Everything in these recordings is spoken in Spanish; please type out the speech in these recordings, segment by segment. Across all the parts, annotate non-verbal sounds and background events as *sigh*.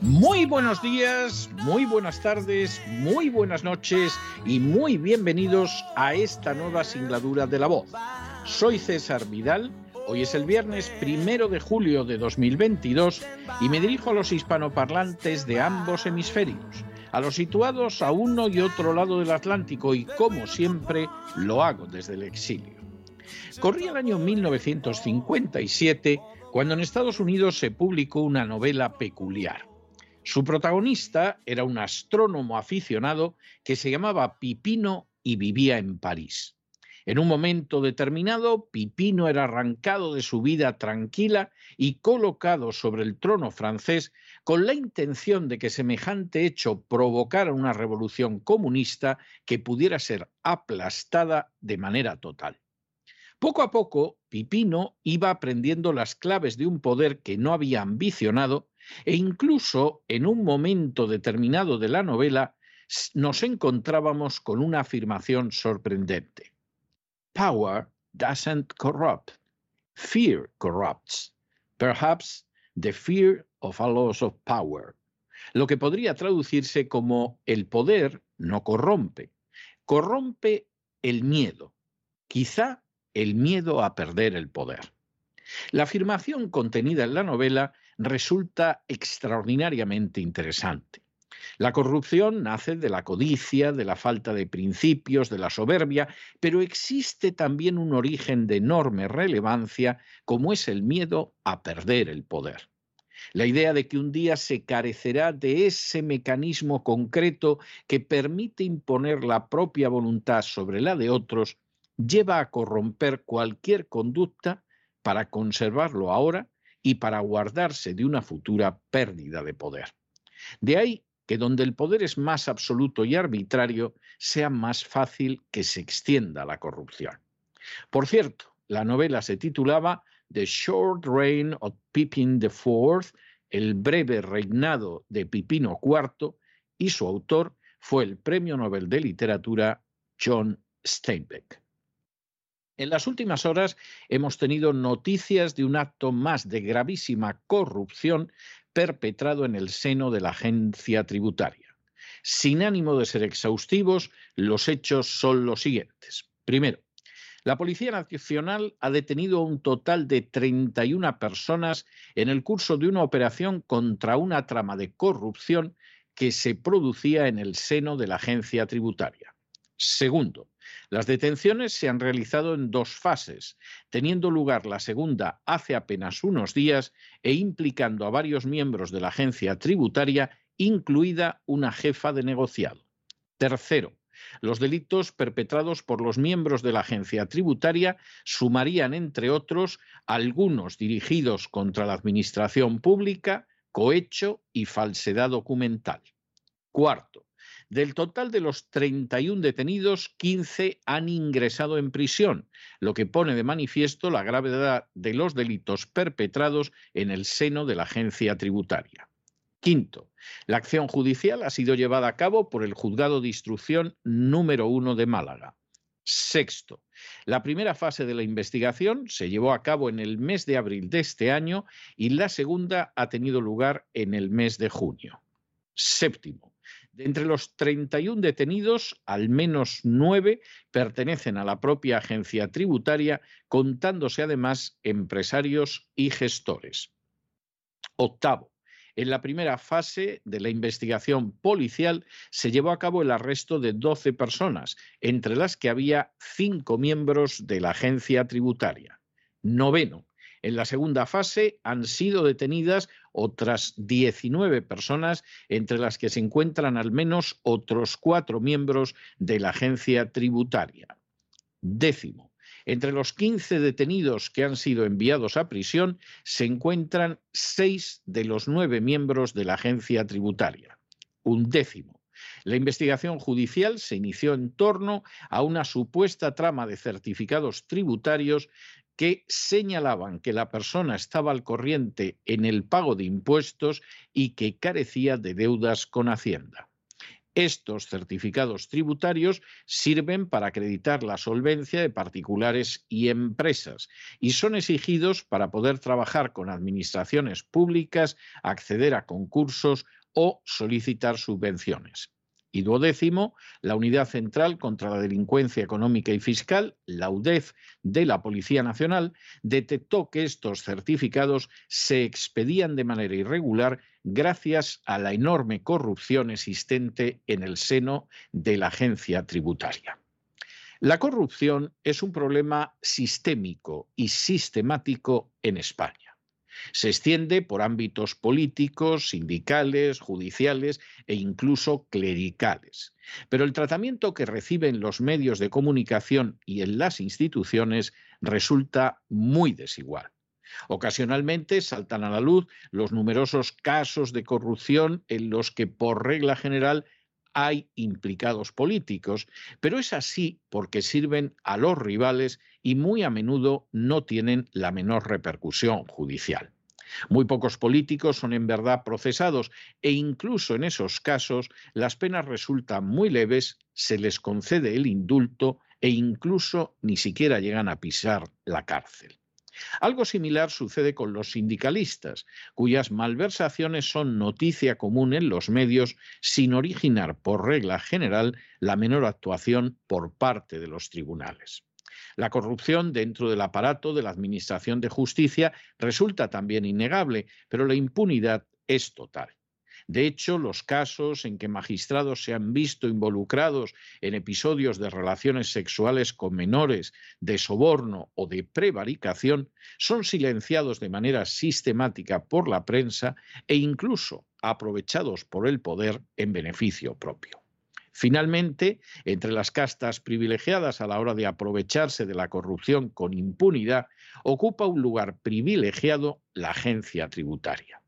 muy buenos días, muy buenas tardes, muy buenas noches y muy bienvenidos a esta nueva singladura de la voz. Soy César Vidal, hoy es el viernes primero de julio de 2022 y me dirijo a los hispanoparlantes de ambos hemisferios, a los situados a uno y otro lado del Atlántico y como siempre lo hago desde el exilio. Corría el año 1957 cuando en Estados Unidos se publicó una novela peculiar. Su protagonista era un astrónomo aficionado que se llamaba Pipino y vivía en París. En un momento determinado, Pipino era arrancado de su vida tranquila y colocado sobre el trono francés con la intención de que semejante hecho provocara una revolución comunista que pudiera ser aplastada de manera total. Poco a poco, Pipino iba aprendiendo las claves de un poder que no había ambicionado e incluso en un momento determinado de la novela nos encontrábamos con una afirmación sorprendente. Power doesn't corrupt. Fear corrupts. Perhaps the fear of a loss of power. Lo que podría traducirse como el poder no corrompe. Corrompe el miedo. Quizá el miedo a perder el poder. La afirmación contenida en la novela resulta extraordinariamente interesante. La corrupción nace de la codicia, de la falta de principios, de la soberbia, pero existe también un origen de enorme relevancia como es el miedo a perder el poder. La idea de que un día se carecerá de ese mecanismo concreto que permite imponer la propia voluntad sobre la de otros lleva a corromper cualquier conducta para conservarlo ahora y para guardarse de una futura pérdida de poder. De ahí que donde el poder es más absoluto y arbitrario, sea más fácil que se extienda la corrupción. Por cierto, la novela se titulaba The Short Reign of Pippin IV, el breve reinado de Pipino IV, y su autor fue el Premio Nobel de Literatura John Steinbeck. En las últimas horas hemos tenido noticias de un acto más de gravísima corrupción perpetrado en el seno de la agencia tributaria. Sin ánimo de ser exhaustivos, los hechos son los siguientes. Primero, la Policía Nacional ha detenido un total de 31 personas en el curso de una operación contra una trama de corrupción que se producía en el seno de la agencia tributaria. Segundo, las detenciones se han realizado en dos fases, teniendo lugar la segunda hace apenas unos días e implicando a varios miembros de la agencia tributaria, incluida una jefa de negociado. Tercero, los delitos perpetrados por los miembros de la agencia tributaria sumarían, entre otros, algunos dirigidos contra la administración pública, cohecho y falsedad documental. Cuarto, del total de los 31 detenidos, 15 han ingresado en prisión, lo que pone de manifiesto la gravedad de los delitos perpetrados en el seno de la agencia tributaria. Quinto, la acción judicial ha sido llevada a cabo por el Juzgado de Instrucción número uno de Málaga. Sexto, la primera fase de la investigación se llevó a cabo en el mes de abril de este año y la segunda ha tenido lugar en el mes de junio. Séptimo, entre los 31 detenidos, al menos nueve pertenecen a la propia agencia tributaria, contándose además empresarios y gestores. Octavo, en la primera fase de la investigación policial se llevó a cabo el arresto de 12 personas, entre las que había cinco miembros de la agencia tributaria. Noveno, en la segunda fase han sido detenidas otras 19 personas, entre las que se encuentran al menos otros cuatro miembros de la agencia tributaria. Décimo. Entre los 15 detenidos que han sido enviados a prisión se encuentran seis de los nueve miembros de la agencia tributaria. Un décimo. La investigación judicial se inició en torno a una supuesta trama de certificados tributarios que señalaban que la persona estaba al corriente en el pago de impuestos y que carecía de deudas con Hacienda. Estos certificados tributarios sirven para acreditar la solvencia de particulares y empresas y son exigidos para poder trabajar con administraciones públicas, acceder a concursos o solicitar subvenciones. Y duodécimo, la Unidad Central contra la Delincuencia Económica y Fiscal, la UDEF de la Policía Nacional, detectó que estos certificados se expedían de manera irregular gracias a la enorme corrupción existente en el seno de la agencia tributaria. La corrupción es un problema sistémico y sistemático en España. Se extiende por ámbitos políticos, sindicales, judiciales e incluso clericales. Pero el tratamiento que reciben los medios de comunicación y en las instituciones resulta muy desigual. Ocasionalmente saltan a la luz los numerosos casos de corrupción en los que, por regla general, hay implicados políticos, pero es así porque sirven a los rivales y muy a menudo no tienen la menor repercusión judicial. Muy pocos políticos son en verdad procesados e incluso en esos casos las penas resultan muy leves, se les concede el indulto e incluso ni siquiera llegan a pisar la cárcel. Algo similar sucede con los sindicalistas, cuyas malversaciones son noticia común en los medios sin originar por regla general la menor actuación por parte de los tribunales. La corrupción dentro del aparato de la Administración de Justicia resulta también innegable, pero la impunidad es total. De hecho, los casos en que magistrados se han visto involucrados en episodios de relaciones sexuales con menores, de soborno o de prevaricación son silenciados de manera sistemática por la prensa e incluso aprovechados por el poder en beneficio propio. Finalmente, entre las castas privilegiadas a la hora de aprovecharse de la corrupción con impunidad, ocupa un lugar privilegiado la agencia tributaria.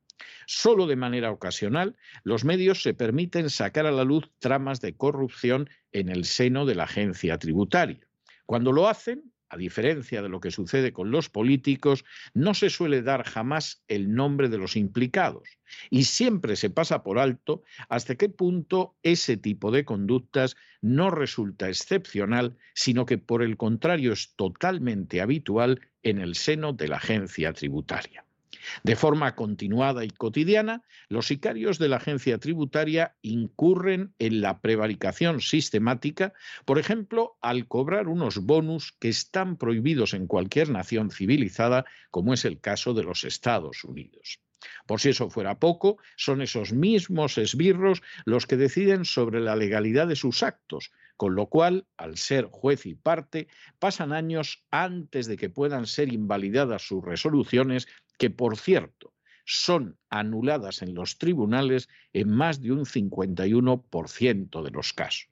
Solo de manera ocasional, los medios se permiten sacar a la luz tramas de corrupción en el seno de la agencia tributaria. Cuando lo hacen, a diferencia de lo que sucede con los políticos, no se suele dar jamás el nombre de los implicados y siempre se pasa por alto hasta qué punto ese tipo de conductas no resulta excepcional, sino que por el contrario es totalmente habitual en el seno de la agencia tributaria. De forma continuada y cotidiana, los sicarios de la agencia tributaria incurren en la prevaricación sistemática, por ejemplo, al cobrar unos bonus que están prohibidos en cualquier nación civilizada, como es el caso de los Estados Unidos. Por si eso fuera poco, son esos mismos esbirros los que deciden sobre la legalidad de sus actos, con lo cual, al ser juez y parte, pasan años antes de que puedan ser invalidadas sus resoluciones, que por cierto son anuladas en los tribunales en más de un 51% de los casos.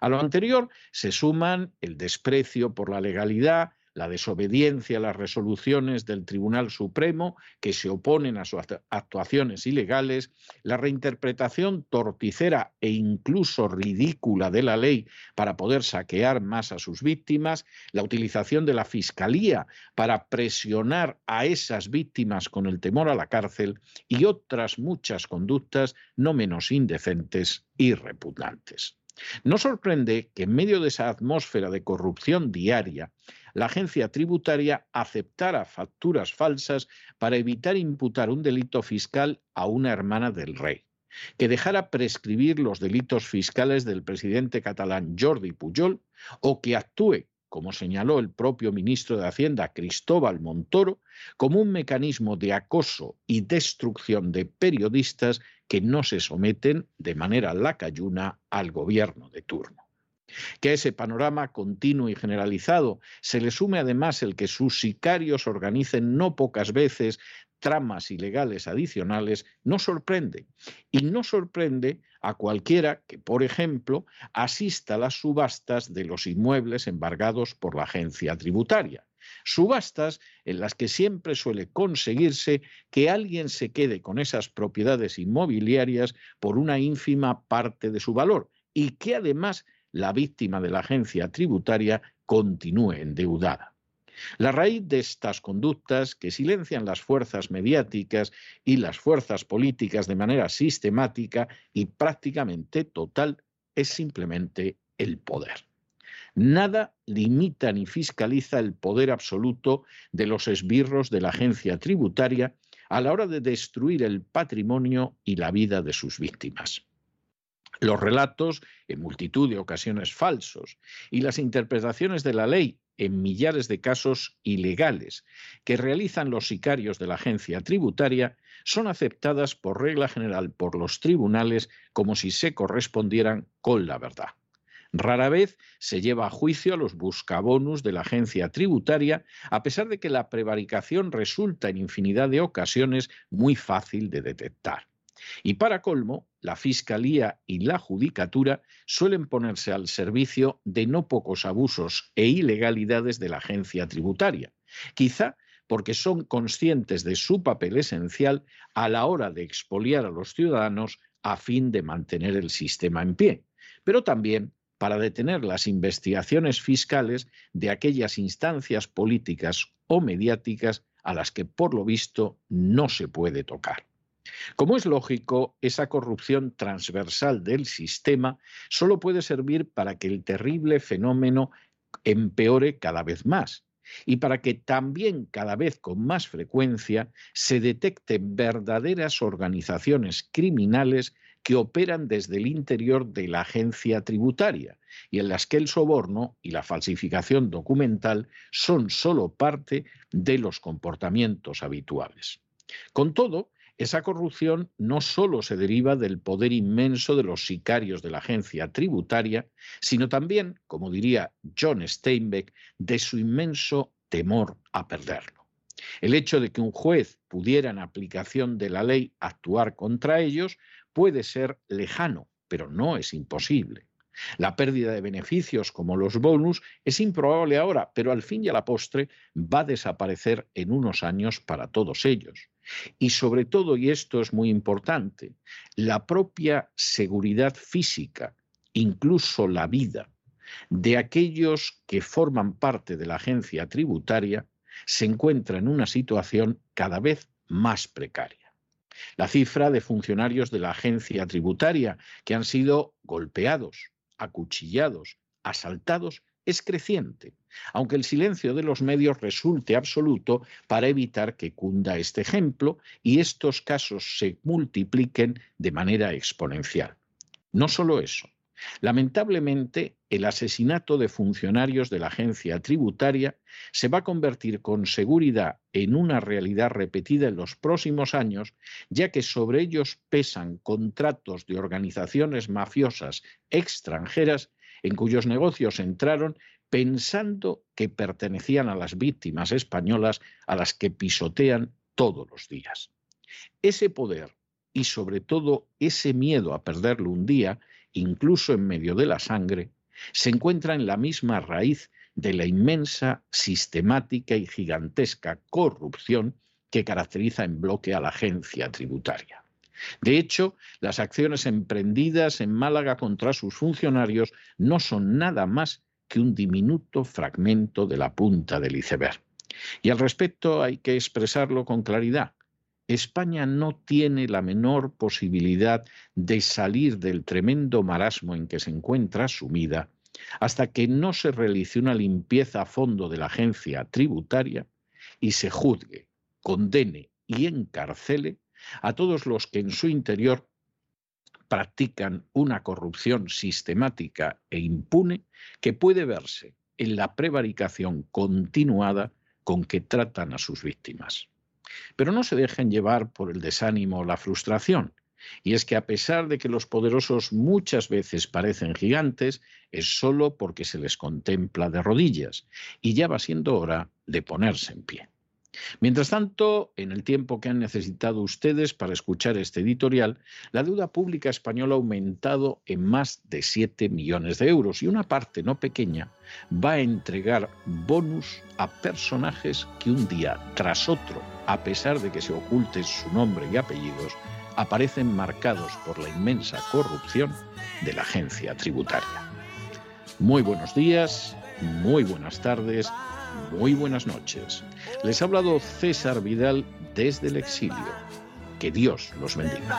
A lo anterior se suman el desprecio por la legalidad, la desobediencia a las resoluciones del Tribunal Supremo que se oponen a sus actuaciones ilegales, la reinterpretación torticera e incluso ridícula de la ley para poder saquear más a sus víctimas, la utilización de la Fiscalía para presionar a esas víctimas con el temor a la cárcel y otras muchas conductas no menos indecentes y repugnantes. No sorprende que en medio de esa atmósfera de corrupción diaria, la agencia tributaria aceptara facturas falsas para evitar imputar un delito fiscal a una hermana del rey, que dejara prescribir los delitos fiscales del presidente catalán Jordi Pujol o que actúe como señaló el propio ministro de Hacienda Cristóbal Montoro, como un mecanismo de acoso y destrucción de periodistas que no se someten de manera lacayuna al gobierno de turno. Que a ese panorama continuo y generalizado se le sume además el que sus sicarios organicen no pocas veces tramas ilegales adicionales, no sorprende. Y no sorprende a cualquiera que, por ejemplo, asista a las subastas de los inmuebles embargados por la agencia tributaria. Subastas en las que siempre suele conseguirse que alguien se quede con esas propiedades inmobiliarias por una ínfima parte de su valor y que además la víctima de la agencia tributaria continúe endeudada. La raíz de estas conductas que silencian las fuerzas mediáticas y las fuerzas políticas de manera sistemática y prácticamente total es simplemente el poder. Nada limita ni fiscaliza el poder absoluto de los esbirros de la agencia tributaria a la hora de destruir el patrimonio y la vida de sus víctimas. Los relatos, en multitud de ocasiones falsos, y las interpretaciones de la ley, en millares de casos ilegales, que realizan los sicarios de la agencia tributaria, son aceptadas por regla general por los tribunales como si se correspondieran con la verdad. Rara vez se lleva a juicio a los buscabonus de la agencia tributaria, a pesar de que la prevaricación resulta en infinidad de ocasiones muy fácil de detectar. Y para colmo, la Fiscalía y la Judicatura suelen ponerse al servicio de no pocos abusos e ilegalidades de la agencia tributaria, quizá porque son conscientes de su papel esencial a la hora de expoliar a los ciudadanos a fin de mantener el sistema en pie, pero también para detener las investigaciones fiscales de aquellas instancias políticas o mediáticas a las que por lo visto no se puede tocar. Como es lógico, esa corrupción transversal del sistema solo puede servir para que el terrible fenómeno empeore cada vez más y para que también cada vez con más frecuencia se detecten verdaderas organizaciones criminales que operan desde el interior de la agencia tributaria y en las que el soborno y la falsificación documental son solo parte de los comportamientos habituales. Con todo, esa corrupción no solo se deriva del poder inmenso de los sicarios de la agencia tributaria, sino también, como diría John Steinbeck, de su inmenso temor a perderlo. El hecho de que un juez pudiera en aplicación de la ley actuar contra ellos puede ser lejano, pero no es imposible. La pérdida de beneficios como los bonus es improbable ahora, pero al fin y a la postre va a desaparecer en unos años para todos ellos. Y sobre todo, y esto es muy importante, la propia seguridad física, incluso la vida de aquellos que forman parte de la agencia tributaria, se encuentra en una situación cada vez más precaria. La cifra de funcionarios de la agencia tributaria que han sido golpeados, acuchillados, asaltados, es creciente, aunque el silencio de los medios resulte absoluto para evitar que cunda este ejemplo y estos casos se multipliquen de manera exponencial. No solo eso, Lamentablemente, el asesinato de funcionarios de la agencia tributaria se va a convertir con seguridad en una realidad repetida en los próximos años, ya que sobre ellos pesan contratos de organizaciones mafiosas extranjeras en cuyos negocios entraron pensando que pertenecían a las víctimas españolas a las que pisotean todos los días. Ese poder y sobre todo ese miedo a perderlo un día incluso en medio de la sangre, se encuentra en la misma raíz de la inmensa, sistemática y gigantesca corrupción que caracteriza en bloque a la agencia tributaria. De hecho, las acciones emprendidas en Málaga contra sus funcionarios no son nada más que un diminuto fragmento de la punta del iceberg. Y al respecto hay que expresarlo con claridad. España no tiene la menor posibilidad de salir del tremendo marasmo en que se encuentra sumida hasta que no se realice una limpieza a fondo de la agencia tributaria y se juzgue, condene y encarcele a todos los que en su interior practican una corrupción sistemática e impune que puede verse en la prevaricación continuada con que tratan a sus víctimas. Pero no se dejen llevar por el desánimo o la frustración. Y es que a pesar de que los poderosos muchas veces parecen gigantes, es solo porque se les contempla de rodillas, y ya va siendo hora de ponerse en pie. Mientras tanto, en el tiempo que han necesitado ustedes para escuchar este editorial, la deuda pública española ha aumentado en más de 7 millones de euros y una parte no pequeña va a entregar bonus a personajes que un día tras otro, a pesar de que se oculte su nombre y apellidos, aparecen marcados por la inmensa corrupción de la agencia tributaria. Muy buenos días, muy buenas tardes muy buenas noches. Les ha hablado César Vidal desde el exilio. Que Dios los bendiga.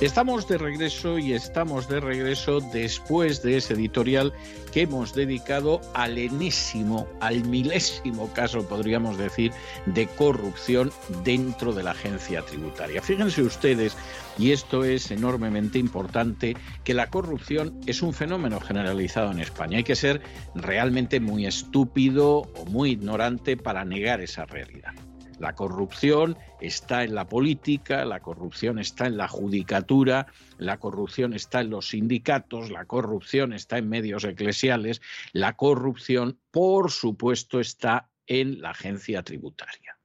Estamos de regreso y estamos de regreso después de ese editorial que hemos dedicado al enésimo, al milésimo caso, podríamos decir, de corrupción dentro de la agencia tributaria. Fíjense ustedes, y esto es enormemente importante, que la corrupción es un fenómeno generalizado en España. Hay que ser realmente muy estúpido o muy ignorante para negar esa realidad. La corrupción está en la política, la corrupción está en la judicatura, la corrupción está en los sindicatos, la corrupción está en medios eclesiales, la corrupción, por supuesto, está en la agencia tributaria.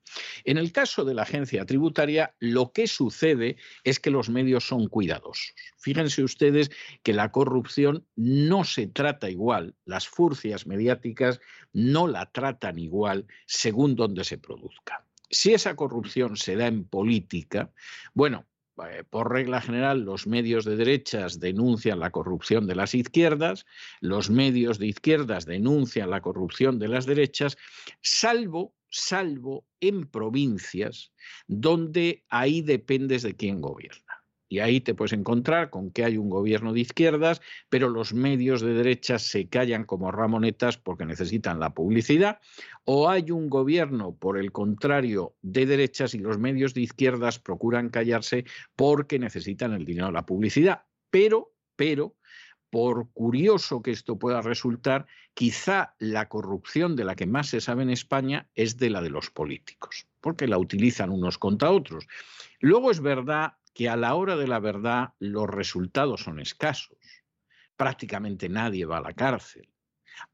En el caso de la agencia tributaria, lo que sucede es que los medios son cuidadosos. Fíjense ustedes que la corrupción no se trata igual, las furcias mediáticas no la tratan igual según donde se produzca. Si esa corrupción se da en política, bueno, eh, por regla general, los medios de derechas denuncian la corrupción de las izquierdas, los medios de izquierdas denuncian la corrupción de las derechas, salvo, salvo en provincias donde ahí dependes de quién gobierna. Y ahí te puedes encontrar con que hay un gobierno de izquierdas, pero los medios de derecha se callan como ramonetas porque necesitan la publicidad, o hay un gobierno, por el contrario, de derechas y los medios de izquierdas procuran callarse porque necesitan el dinero de la publicidad. Pero, pero, por curioso que esto pueda resultar, quizá la corrupción de la que más se sabe en España es de la de los políticos, porque la utilizan unos contra otros. Luego es verdad que a la hora de la verdad los resultados son escasos. Prácticamente nadie va a la cárcel.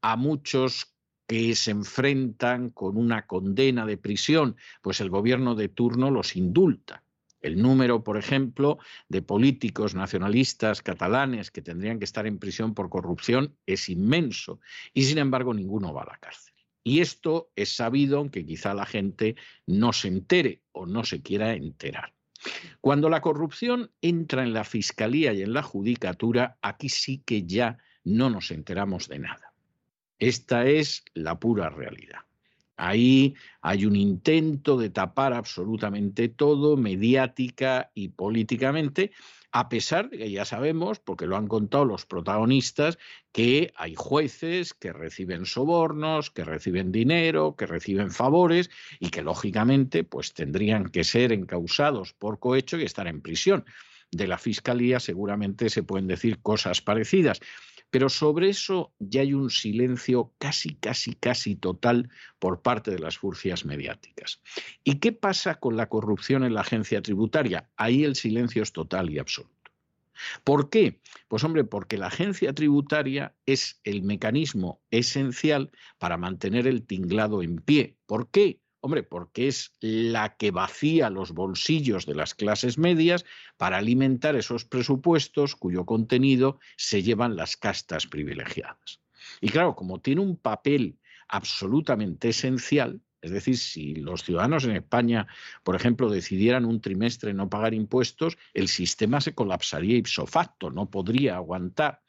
A muchos que se enfrentan con una condena de prisión, pues el gobierno de turno los indulta. El número, por ejemplo, de políticos nacionalistas catalanes que tendrían que estar en prisión por corrupción es inmenso y sin embargo ninguno va a la cárcel. Y esto es sabido, aunque quizá la gente no se entere o no se quiera enterar. Cuando la corrupción entra en la fiscalía y en la judicatura, aquí sí que ya no nos enteramos de nada. Esta es la pura realidad. Ahí hay un intento de tapar absolutamente todo, mediática y políticamente, a pesar de que ya sabemos, porque lo han contado los protagonistas, que hay jueces que reciben sobornos, que reciben dinero, que reciben favores y que lógicamente pues tendrían que ser encausados por cohecho y estar en prisión. De la Fiscalía seguramente se pueden decir cosas parecidas. Pero sobre eso ya hay un silencio casi, casi, casi total por parte de las furcias mediáticas. ¿Y qué pasa con la corrupción en la agencia tributaria? Ahí el silencio es total y absoluto. ¿Por qué? Pues hombre, porque la agencia tributaria es el mecanismo esencial para mantener el tinglado en pie. ¿Por qué? Hombre, porque es la que vacía los bolsillos de las clases medias para alimentar esos presupuestos cuyo contenido se llevan las castas privilegiadas. Y claro, como tiene un papel absolutamente esencial, es decir, si los ciudadanos en España, por ejemplo, decidieran un trimestre no pagar impuestos, el sistema se colapsaría ipso facto, no podría aguantar.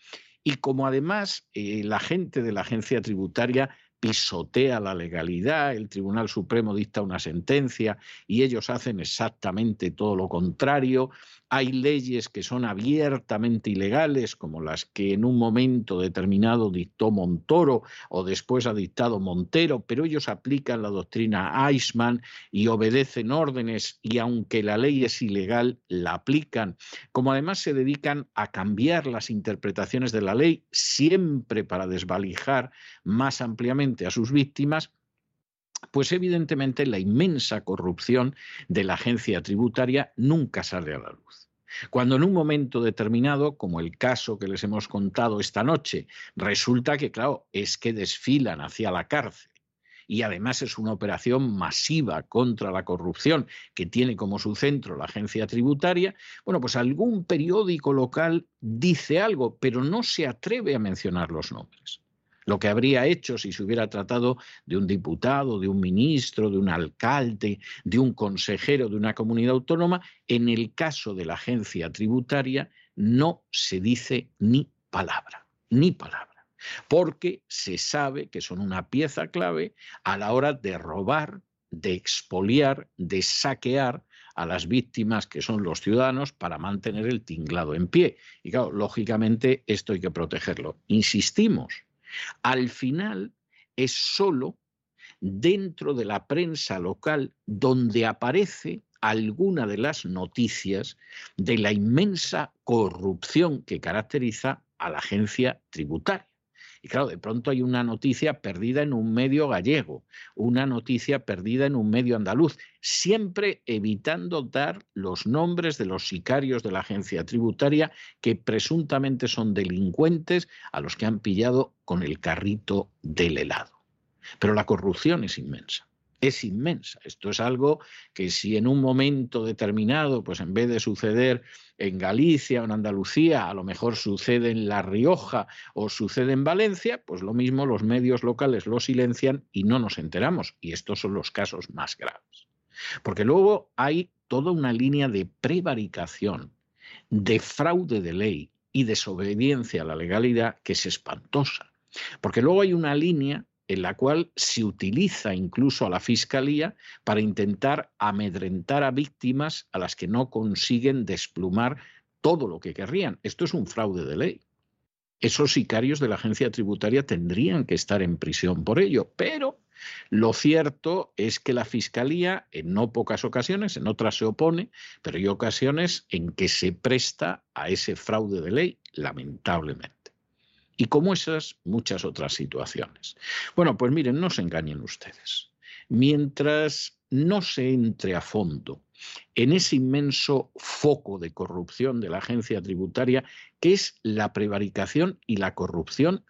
Y como además eh, la gente de la agencia tributaria pisotea la legalidad, el Tribunal Supremo dicta una sentencia y ellos hacen exactamente todo lo contrario, hay leyes que son abiertamente ilegales, como las que en un momento determinado dictó Montoro o después ha dictado Montero, pero ellos aplican la doctrina Eichmann y obedecen órdenes y aunque la ley es ilegal, la aplican. Como además se dedican a cambiar las interpretaciones de la ley, siempre para desvalijar más ampliamente a sus víctimas, pues evidentemente la inmensa corrupción de la agencia tributaria nunca sale a la luz. Cuando en un momento determinado, como el caso que les hemos contado esta noche, resulta que, claro, es que desfilan hacia la cárcel. Y además es una operación masiva contra la corrupción que tiene como su centro la agencia tributaria, bueno, pues algún periódico local dice algo, pero no se atreve a mencionar los nombres lo que habría hecho si se hubiera tratado de un diputado, de un ministro, de un alcalde, de un consejero de una comunidad autónoma, en el caso de la agencia tributaria no se dice ni palabra, ni palabra, porque se sabe que son una pieza clave a la hora de robar, de expoliar, de saquear a las víctimas que son los ciudadanos para mantener el tinglado en pie. Y claro, lógicamente esto hay que protegerlo. Insistimos, al final es solo dentro de la prensa local donde aparece alguna de las noticias de la inmensa corrupción que caracteriza a la agencia tributaria. Y claro, de pronto hay una noticia perdida en un medio gallego, una noticia perdida en un medio andaluz, siempre evitando dar los nombres de los sicarios de la agencia tributaria que presuntamente son delincuentes a los que han pillado con el carrito del helado. Pero la corrupción es inmensa. Es inmensa. Esto es algo que si en un momento determinado, pues en vez de suceder en Galicia o en Andalucía, a lo mejor sucede en La Rioja o sucede en Valencia, pues lo mismo los medios locales lo silencian y no nos enteramos. Y estos son los casos más graves. Porque luego hay toda una línea de prevaricación, de fraude de ley y desobediencia a la legalidad que es espantosa. Porque luego hay una línea en la cual se utiliza incluso a la Fiscalía para intentar amedrentar a víctimas a las que no consiguen desplumar todo lo que querrían. Esto es un fraude de ley. Esos sicarios de la agencia tributaria tendrían que estar en prisión por ello, pero lo cierto es que la Fiscalía, en no pocas ocasiones, en otras se opone, pero hay ocasiones en que se presta a ese fraude de ley, lamentablemente. Y como esas, muchas otras situaciones. Bueno, pues miren, no se engañen ustedes. Mientras no se entre a fondo en ese inmenso foco de corrupción de la agencia tributaria, que es la prevaricación y la corrupción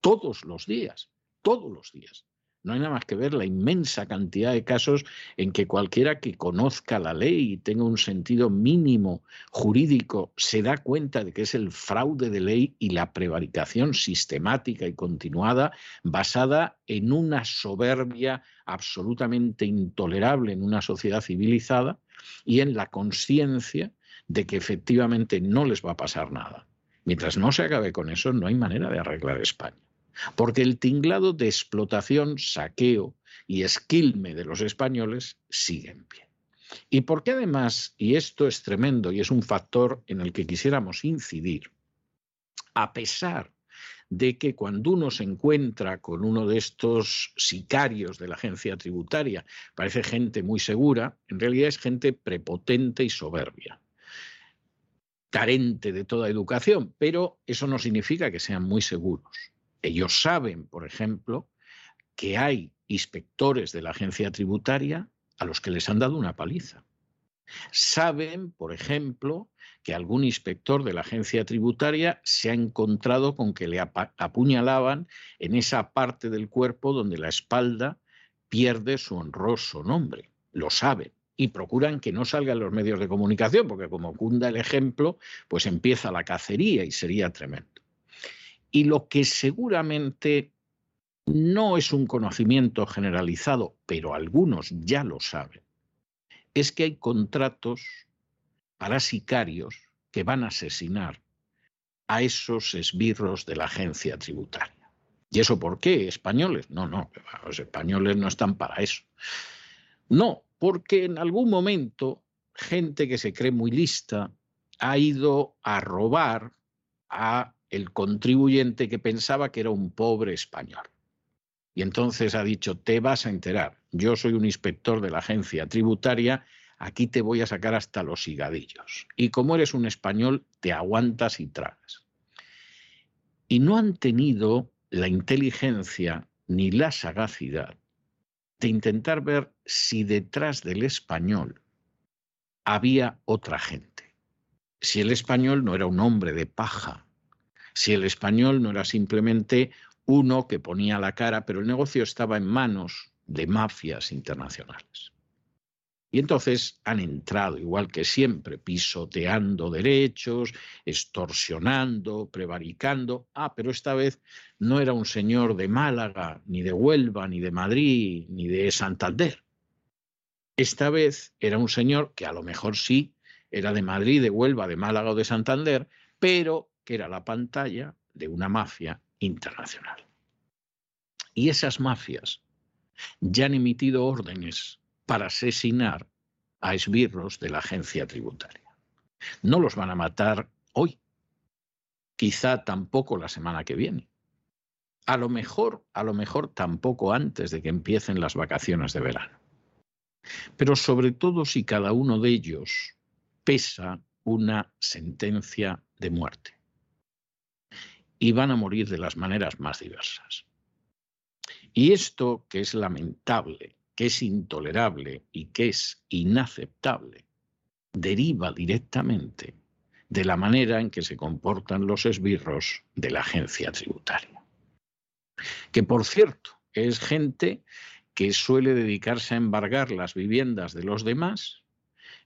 todos los días, todos los días. No hay nada más que ver la inmensa cantidad de casos en que cualquiera que conozca la ley y tenga un sentido mínimo jurídico se da cuenta de que es el fraude de ley y la prevaricación sistemática y continuada basada en una soberbia absolutamente intolerable en una sociedad civilizada y en la conciencia de que efectivamente no les va a pasar nada. Mientras no se acabe con eso, no hay manera de arreglar España porque el tinglado de explotación, saqueo y esquilme de los españoles sigue en pie. Y porque además, y esto es tremendo y es un factor en el que quisiéramos incidir, a pesar de que cuando uno se encuentra con uno de estos sicarios de la agencia tributaria, parece gente muy segura, en realidad es gente prepotente y soberbia, carente de toda educación, pero eso no significa que sean muy seguros. Ellos saben, por ejemplo, que hay inspectores de la agencia tributaria a los que les han dado una paliza. Saben, por ejemplo, que algún inspector de la agencia tributaria se ha encontrado con que le apuñalaban en esa parte del cuerpo donde la espalda pierde su honroso nombre. Lo saben y procuran que no salgan los medios de comunicación, porque como cunda el ejemplo, pues empieza la cacería y sería tremendo. Y lo que seguramente no es un conocimiento generalizado, pero algunos ya lo saben, es que hay contratos para sicarios que van a asesinar a esos esbirros de la agencia tributaria. ¿Y eso por qué? ¿Españoles? No, no, los españoles no están para eso. No, porque en algún momento gente que se cree muy lista ha ido a robar a el contribuyente que pensaba que era un pobre español. Y entonces ha dicho, te vas a enterar, yo soy un inspector de la agencia tributaria, aquí te voy a sacar hasta los higadillos. Y como eres un español, te aguantas y tragas. Y no han tenido la inteligencia ni la sagacidad de intentar ver si detrás del español había otra gente. Si el español no era un hombre de paja, si el español no era simplemente uno que ponía la cara, pero el negocio estaba en manos de mafias internacionales. Y entonces han entrado, igual que siempre, pisoteando derechos, extorsionando, prevaricando. Ah, pero esta vez no era un señor de Málaga, ni de Huelva, ni de Madrid, ni de Santander. Esta vez era un señor que a lo mejor sí era de Madrid, de Huelva, de Málaga o de Santander, pero que era la pantalla de una mafia internacional. Y esas mafias ya han emitido órdenes para asesinar a esbirros de la agencia tributaria. No los van a matar hoy, quizá tampoco la semana que viene. A lo mejor, a lo mejor tampoco antes de que empiecen las vacaciones de verano. Pero sobre todo si cada uno de ellos pesa una sentencia de muerte y van a morir de las maneras más diversas. Y esto que es lamentable, que es intolerable y que es inaceptable, deriva directamente de la manera en que se comportan los esbirros de la agencia tributaria. Que por cierto, es gente que suele dedicarse a embargar las viviendas de los demás,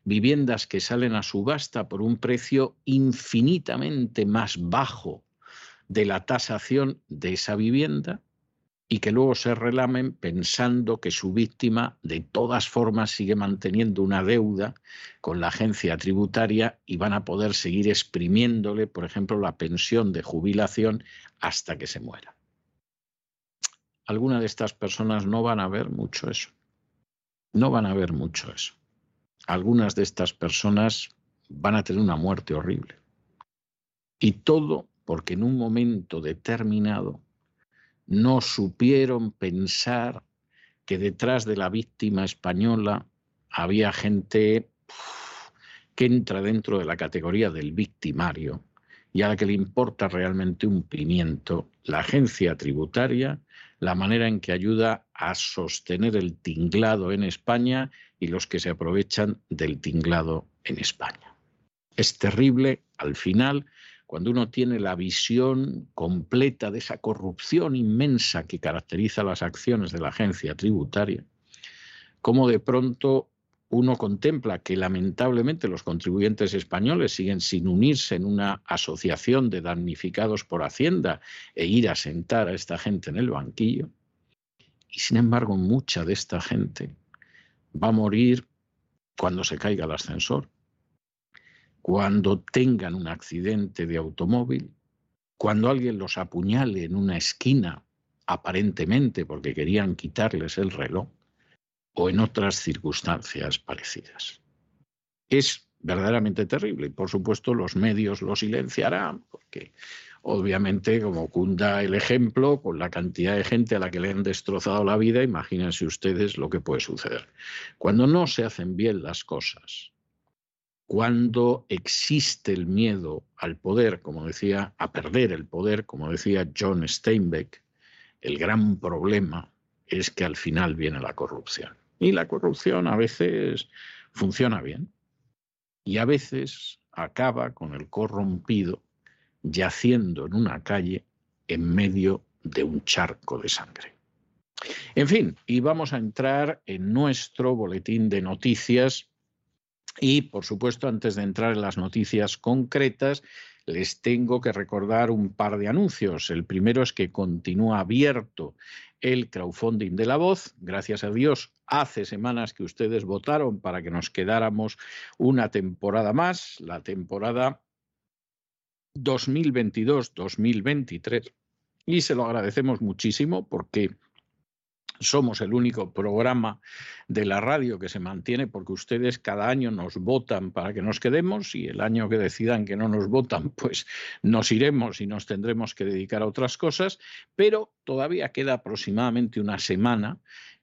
viviendas que salen a subasta por un precio infinitamente más bajo de la tasación de esa vivienda y que luego se relamen pensando que su víctima de todas formas sigue manteniendo una deuda con la agencia tributaria y van a poder seguir exprimiéndole, por ejemplo, la pensión de jubilación hasta que se muera. Algunas de estas personas no van a ver mucho eso. No van a ver mucho eso. Algunas de estas personas van a tener una muerte horrible. Y todo porque en un momento determinado no supieron pensar que detrás de la víctima española había gente que entra dentro de la categoría del victimario y a la que le importa realmente un pimiento la agencia tributaria, la manera en que ayuda a sostener el tinglado en España y los que se aprovechan del tinglado en España. Es terrible, al final, cuando uno tiene la visión completa de esa corrupción inmensa que caracteriza las acciones de la agencia tributaria, cómo de pronto uno contempla que lamentablemente los contribuyentes españoles siguen sin unirse en una asociación de damnificados por Hacienda e ir a sentar a esta gente en el banquillo. Y sin embargo, mucha de esta gente va a morir cuando se caiga el ascensor, cuando tengan un accidente de automóvil, cuando alguien los apuñale en una esquina, aparentemente porque querían quitarles el reloj, o en otras circunstancias parecidas. Es verdaderamente terrible y por supuesto los medios lo silenciarán porque obviamente como cunda el ejemplo con la cantidad de gente a la que le han destrozado la vida, imagínense ustedes lo que puede suceder. Cuando no se hacen bien las cosas, cuando existe el miedo al poder, como decía, a perder el poder, como decía John Steinbeck, el gran problema es que al final viene la corrupción. Y la corrupción a veces funciona bien y a veces acaba con el corrompido yaciendo en una calle en medio de un charco de sangre. En fin, y vamos a entrar en nuestro boletín de noticias y, por supuesto, antes de entrar en las noticias concretas, les tengo que recordar un par de anuncios. El primero es que continúa abierto el crowdfunding de la voz. Gracias a Dios, hace semanas que ustedes votaron para que nos quedáramos una temporada más, la temporada 2022-2023. Y se lo agradecemos muchísimo porque somos el único programa de la radio que se mantiene porque ustedes cada año nos votan para que nos quedemos y el año que decidan que no nos votan, *laughs* pues nos iremos y nos tendremos que dedicar a otras cosas, pero todavía queda aproximadamente una semana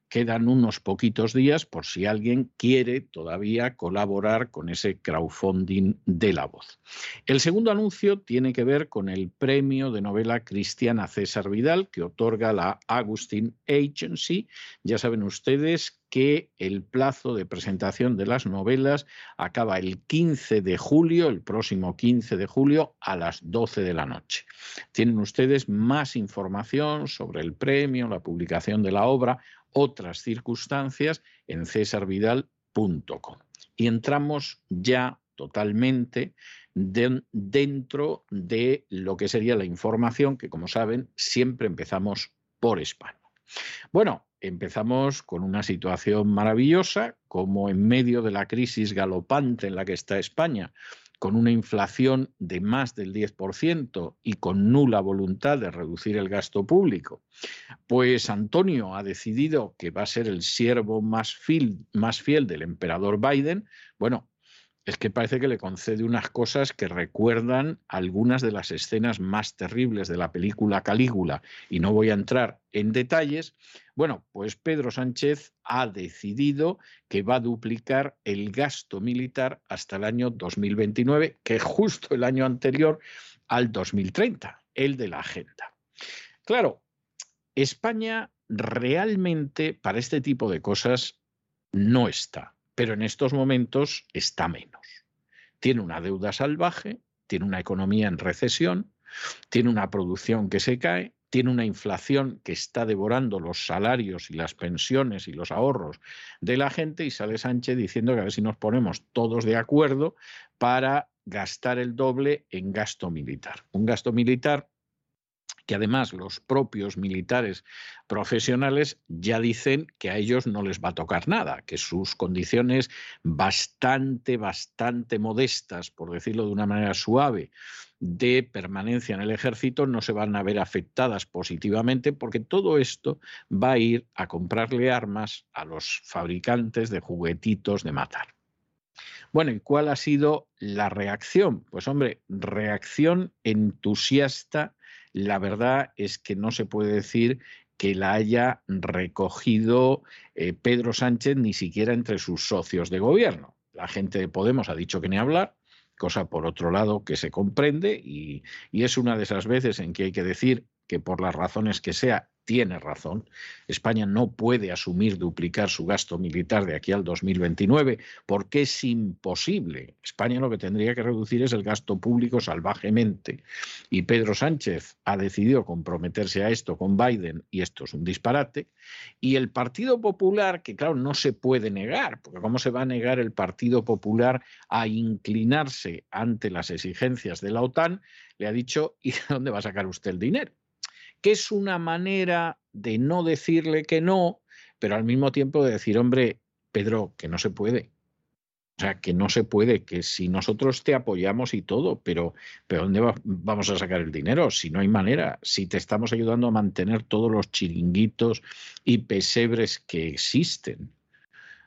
quedan unos poquitos días por si alguien quiere todavía colaborar con ese crowdfunding de la voz. El segundo anuncio tiene que ver con el premio de novela cristiana César Vidal que otorga la Agustin Agency. Ya saben ustedes que el plazo de presentación de las novelas acaba el 15 de julio, el próximo 15 de julio a las 12 de la noche. Tienen ustedes más información sobre el premio, la publicación de la obra otras circunstancias en cesarvidal.com. Y entramos ya totalmente dentro de lo que sería la información, que como saben, siempre empezamos por España. Bueno, empezamos con una situación maravillosa, como en medio de la crisis galopante en la que está España, con una inflación de más del 10% y con nula voluntad de reducir el gasto público, pues Antonio ha decidido que va a ser el siervo más fiel, del emperador Biden, bueno, es que parece que le concede unas cosas que recuerdan algunas de las escenas más terribles de la película Calígula, y no voy a entrar en detalles. Bueno, pues Pedro Sánchez ha decidido que va a duplicar el gasto militar hasta el año 2029, que es justo el año anterior al 2030, el de la agenda. Claro, España realmente para este tipo de cosas no está pero en estos momentos está menos. Tiene una deuda salvaje, tiene una economía en recesión, tiene una producción que se cae, tiene una inflación que está devorando los salarios y las pensiones y los ahorros de la gente y sale Sánchez diciendo que a ver si nos ponemos todos de acuerdo para gastar el doble en gasto militar. Un gasto militar que además los propios militares profesionales ya dicen que a ellos no les va a tocar nada, que sus condiciones bastante, bastante modestas, por decirlo de una manera suave, de permanencia en el ejército no se van a ver afectadas positivamente porque todo esto va a ir a comprarle armas a los fabricantes de juguetitos de matar. Bueno, ¿y cuál ha sido la reacción? Pues hombre, reacción entusiasta. La verdad es que no se puede decir que la haya recogido eh, Pedro Sánchez ni siquiera entre sus socios de gobierno. La gente de Podemos ha dicho que ni hablar, cosa por otro lado que se comprende y, y es una de esas veces en que hay que decir que por las razones que sea tiene razón. España no puede asumir duplicar su gasto militar de aquí al 2029 porque es imposible. España lo que tendría que reducir es el gasto público salvajemente. Y Pedro Sánchez ha decidido comprometerse a esto con Biden y esto es un disparate. Y el Partido Popular, que claro, no se puede negar, porque ¿cómo se va a negar el Partido Popular a inclinarse ante las exigencias de la OTAN? Le ha dicho, *laughs* ¿y de dónde va a sacar usted el dinero? Que es una manera de no decirle que no, pero al mismo tiempo de decir, hombre, Pedro, que no se puede. O sea, que no se puede, que si nosotros te apoyamos y todo, pero, pero ¿dónde vamos a sacar el dinero? Si no hay manera, si te estamos ayudando a mantener todos los chiringuitos y pesebres que existen.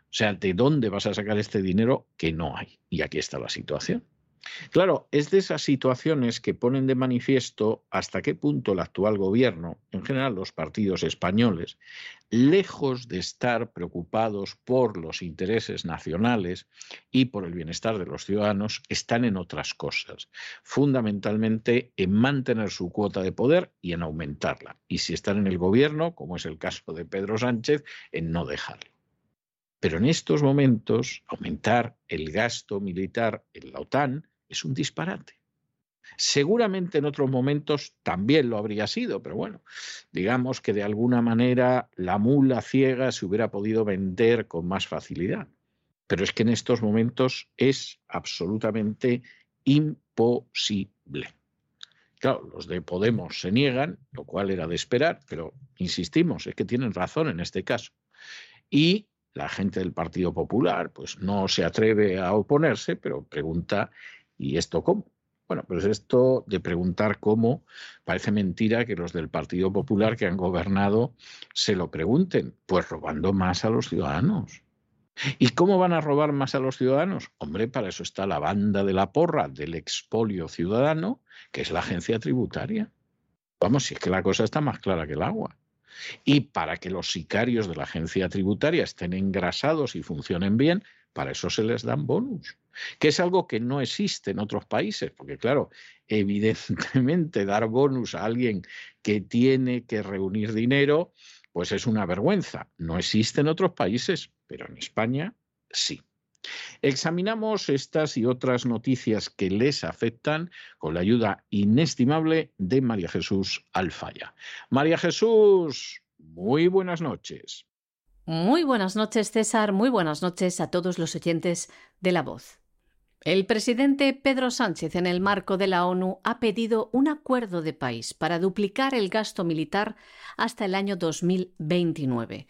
O sea, ¿de dónde vas a sacar este dinero que no hay? Y aquí está la situación. Claro, es de esas situaciones que ponen de manifiesto hasta qué punto el actual gobierno, en general los partidos españoles, lejos de estar preocupados por los intereses nacionales y por el bienestar de los ciudadanos, están en otras cosas, fundamentalmente en mantener su cuota de poder y en aumentarla. Y si están en el gobierno, como es el caso de Pedro Sánchez, en no dejarlo. Pero en estos momentos, aumentar el gasto militar en la OTAN es un disparate. Seguramente en otros momentos también lo habría sido, pero bueno, digamos que de alguna manera la mula ciega se hubiera podido vender con más facilidad. Pero es que en estos momentos es absolutamente imposible. Claro, los de Podemos se niegan, lo cual era de esperar, pero insistimos, es que tienen razón en este caso. Y la gente del Partido Popular pues no se atreve a oponerse, pero pregunta ¿Y esto cómo? Bueno, pues esto de preguntar cómo, parece mentira que los del Partido Popular que han gobernado se lo pregunten, pues robando más a los ciudadanos. ¿Y cómo van a robar más a los ciudadanos? Hombre, para eso está la banda de la porra del expolio ciudadano, que es la agencia tributaria. Vamos, si es que la cosa está más clara que el agua. Y para que los sicarios de la agencia tributaria estén engrasados y funcionen bien, para eso se les dan bonus, que es algo que no existe en otros países, porque claro, *laughs* evidentemente dar bonus a alguien que tiene que reunir dinero, pues es una vergüenza. No existe en otros países, pero en España sí. Examinamos estas y otras noticias que les afectan con la ayuda inestimable de María Jesús Alfaya. María Jesús, muy buenas noches. Muy buenas noches, César. Muy buenas noches a todos los oyentes de La Voz. El presidente Pedro Sánchez, en el marco de la ONU, ha pedido un acuerdo de país para duplicar el gasto militar hasta el año 2029.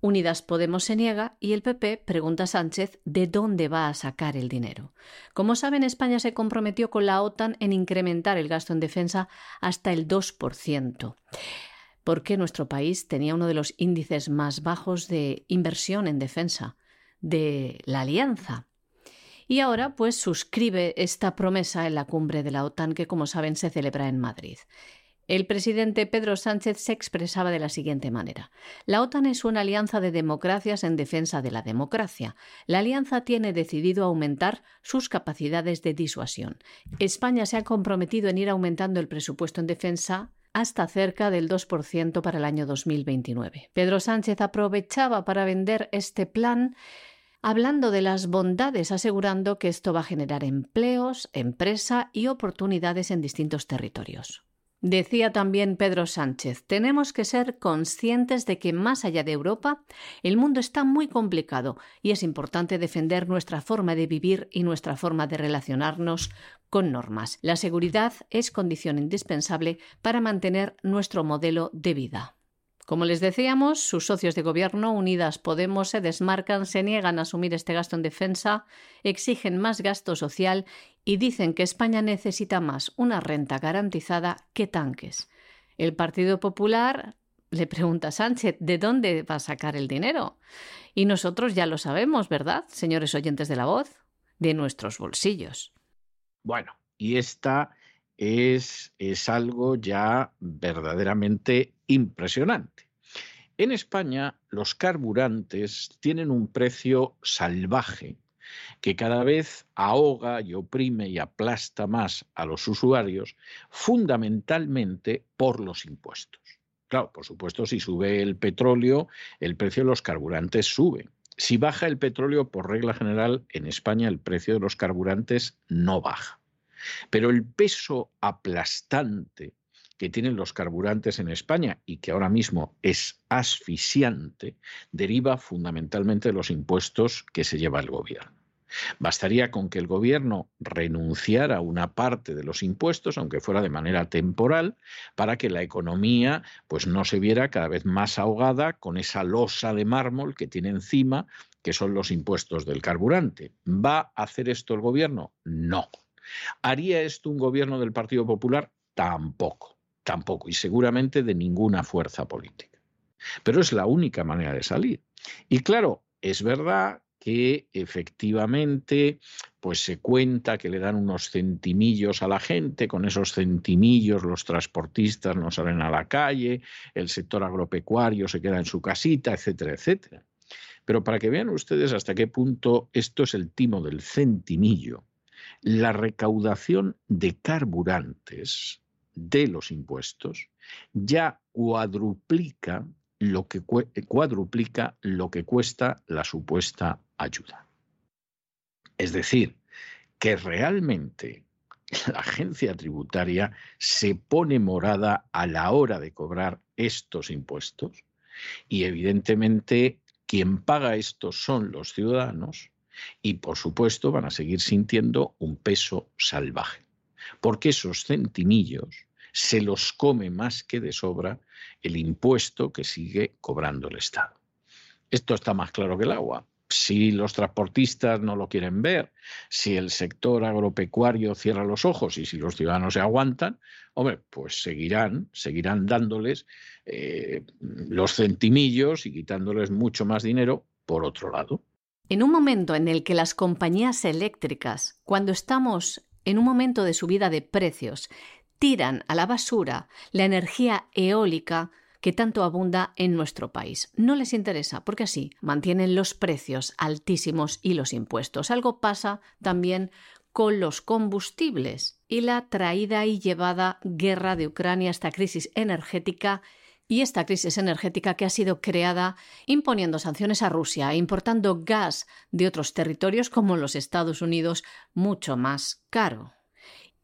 Unidas Podemos se niega y el PP pregunta a Sánchez de dónde va a sacar el dinero. Como saben, España se comprometió con la OTAN en incrementar el gasto en defensa hasta el 2% porque nuestro país tenía uno de los índices más bajos de inversión en defensa de la alianza. Y ahora, pues, suscribe esta promesa en la cumbre de la OTAN que, como saben, se celebra en Madrid. El presidente Pedro Sánchez se expresaba de la siguiente manera. La OTAN es una alianza de democracias en defensa de la democracia. La alianza tiene decidido aumentar sus capacidades de disuasión. España se ha comprometido en ir aumentando el presupuesto en defensa hasta cerca del 2% para el año 2029. Pedro Sánchez aprovechaba para vender este plan hablando de las bondades, asegurando que esto va a generar empleos, empresa y oportunidades en distintos territorios. Decía también Pedro Sánchez, tenemos que ser conscientes de que más allá de Europa, el mundo está muy complicado y es importante defender nuestra forma de vivir y nuestra forma de relacionarnos con normas. La seguridad es condición indispensable para mantener nuestro modelo de vida. Como les decíamos, sus socios de gobierno, Unidas Podemos, se desmarcan, se niegan a asumir este gasto en defensa, exigen más gasto social y dicen que España necesita más una renta garantizada que tanques. El Partido Popular le pregunta a Sánchez de dónde va a sacar el dinero. Y nosotros ya lo sabemos, ¿verdad, señores oyentes de la voz? De nuestros bolsillos. Bueno, y esta es, es algo ya verdaderamente impresionante. En España los carburantes tienen un precio salvaje que cada vez ahoga y oprime y aplasta más a los usuarios, fundamentalmente por los impuestos. Claro, por supuesto, si sube el petróleo, el precio de los carburantes sube. Si baja el petróleo, por regla general, en España el precio de los carburantes no baja. Pero el peso aplastante que tienen los carburantes en España y que ahora mismo es asfixiante, deriva fundamentalmente de los impuestos que se lleva el gobierno. Bastaría con que el gobierno renunciara a una parte de los impuestos, aunque fuera de manera temporal, para que la economía pues no se viera cada vez más ahogada con esa losa de mármol que tiene encima, que son los impuestos del carburante. ¿Va a hacer esto el gobierno? No. ¿Haría esto un gobierno del Partido Popular? Tampoco, tampoco, y seguramente de ninguna fuerza política. Pero es la única manera de salir. Y claro, es verdad que efectivamente pues se cuenta que le dan unos centimillos a la gente, con esos centimillos los transportistas no salen a la calle, el sector agropecuario se queda en su casita, etcétera, etcétera. Pero para que vean ustedes hasta qué punto esto es el timo del centimillo, la recaudación de carburantes de los impuestos ya cuadruplica lo que, lo que cuesta la supuesta ayuda. Es decir, que realmente la agencia tributaria se pone morada a la hora de cobrar estos impuestos y evidentemente quien paga esto son los ciudadanos y por supuesto van a seguir sintiendo un peso salvaje, porque esos centimillos se los come más que de sobra el impuesto que sigue cobrando el Estado. Esto está más claro que el agua. Si los transportistas no lo quieren ver, si el sector agropecuario cierra los ojos y si los ciudadanos se aguantan, hombre, pues seguirán, seguirán dándoles eh, los centimillos y quitándoles mucho más dinero por otro lado. En un momento en el que las compañías eléctricas, cuando estamos en un momento de subida de precios, tiran a la basura la energía eólica que tanto abunda en nuestro país. No les interesa porque así mantienen los precios altísimos y los impuestos. Algo pasa también con los combustibles y la traída y llevada guerra de Ucrania, esta crisis energética y esta crisis energética que ha sido creada imponiendo sanciones a Rusia e importando gas de otros territorios como los Estados Unidos mucho más caro.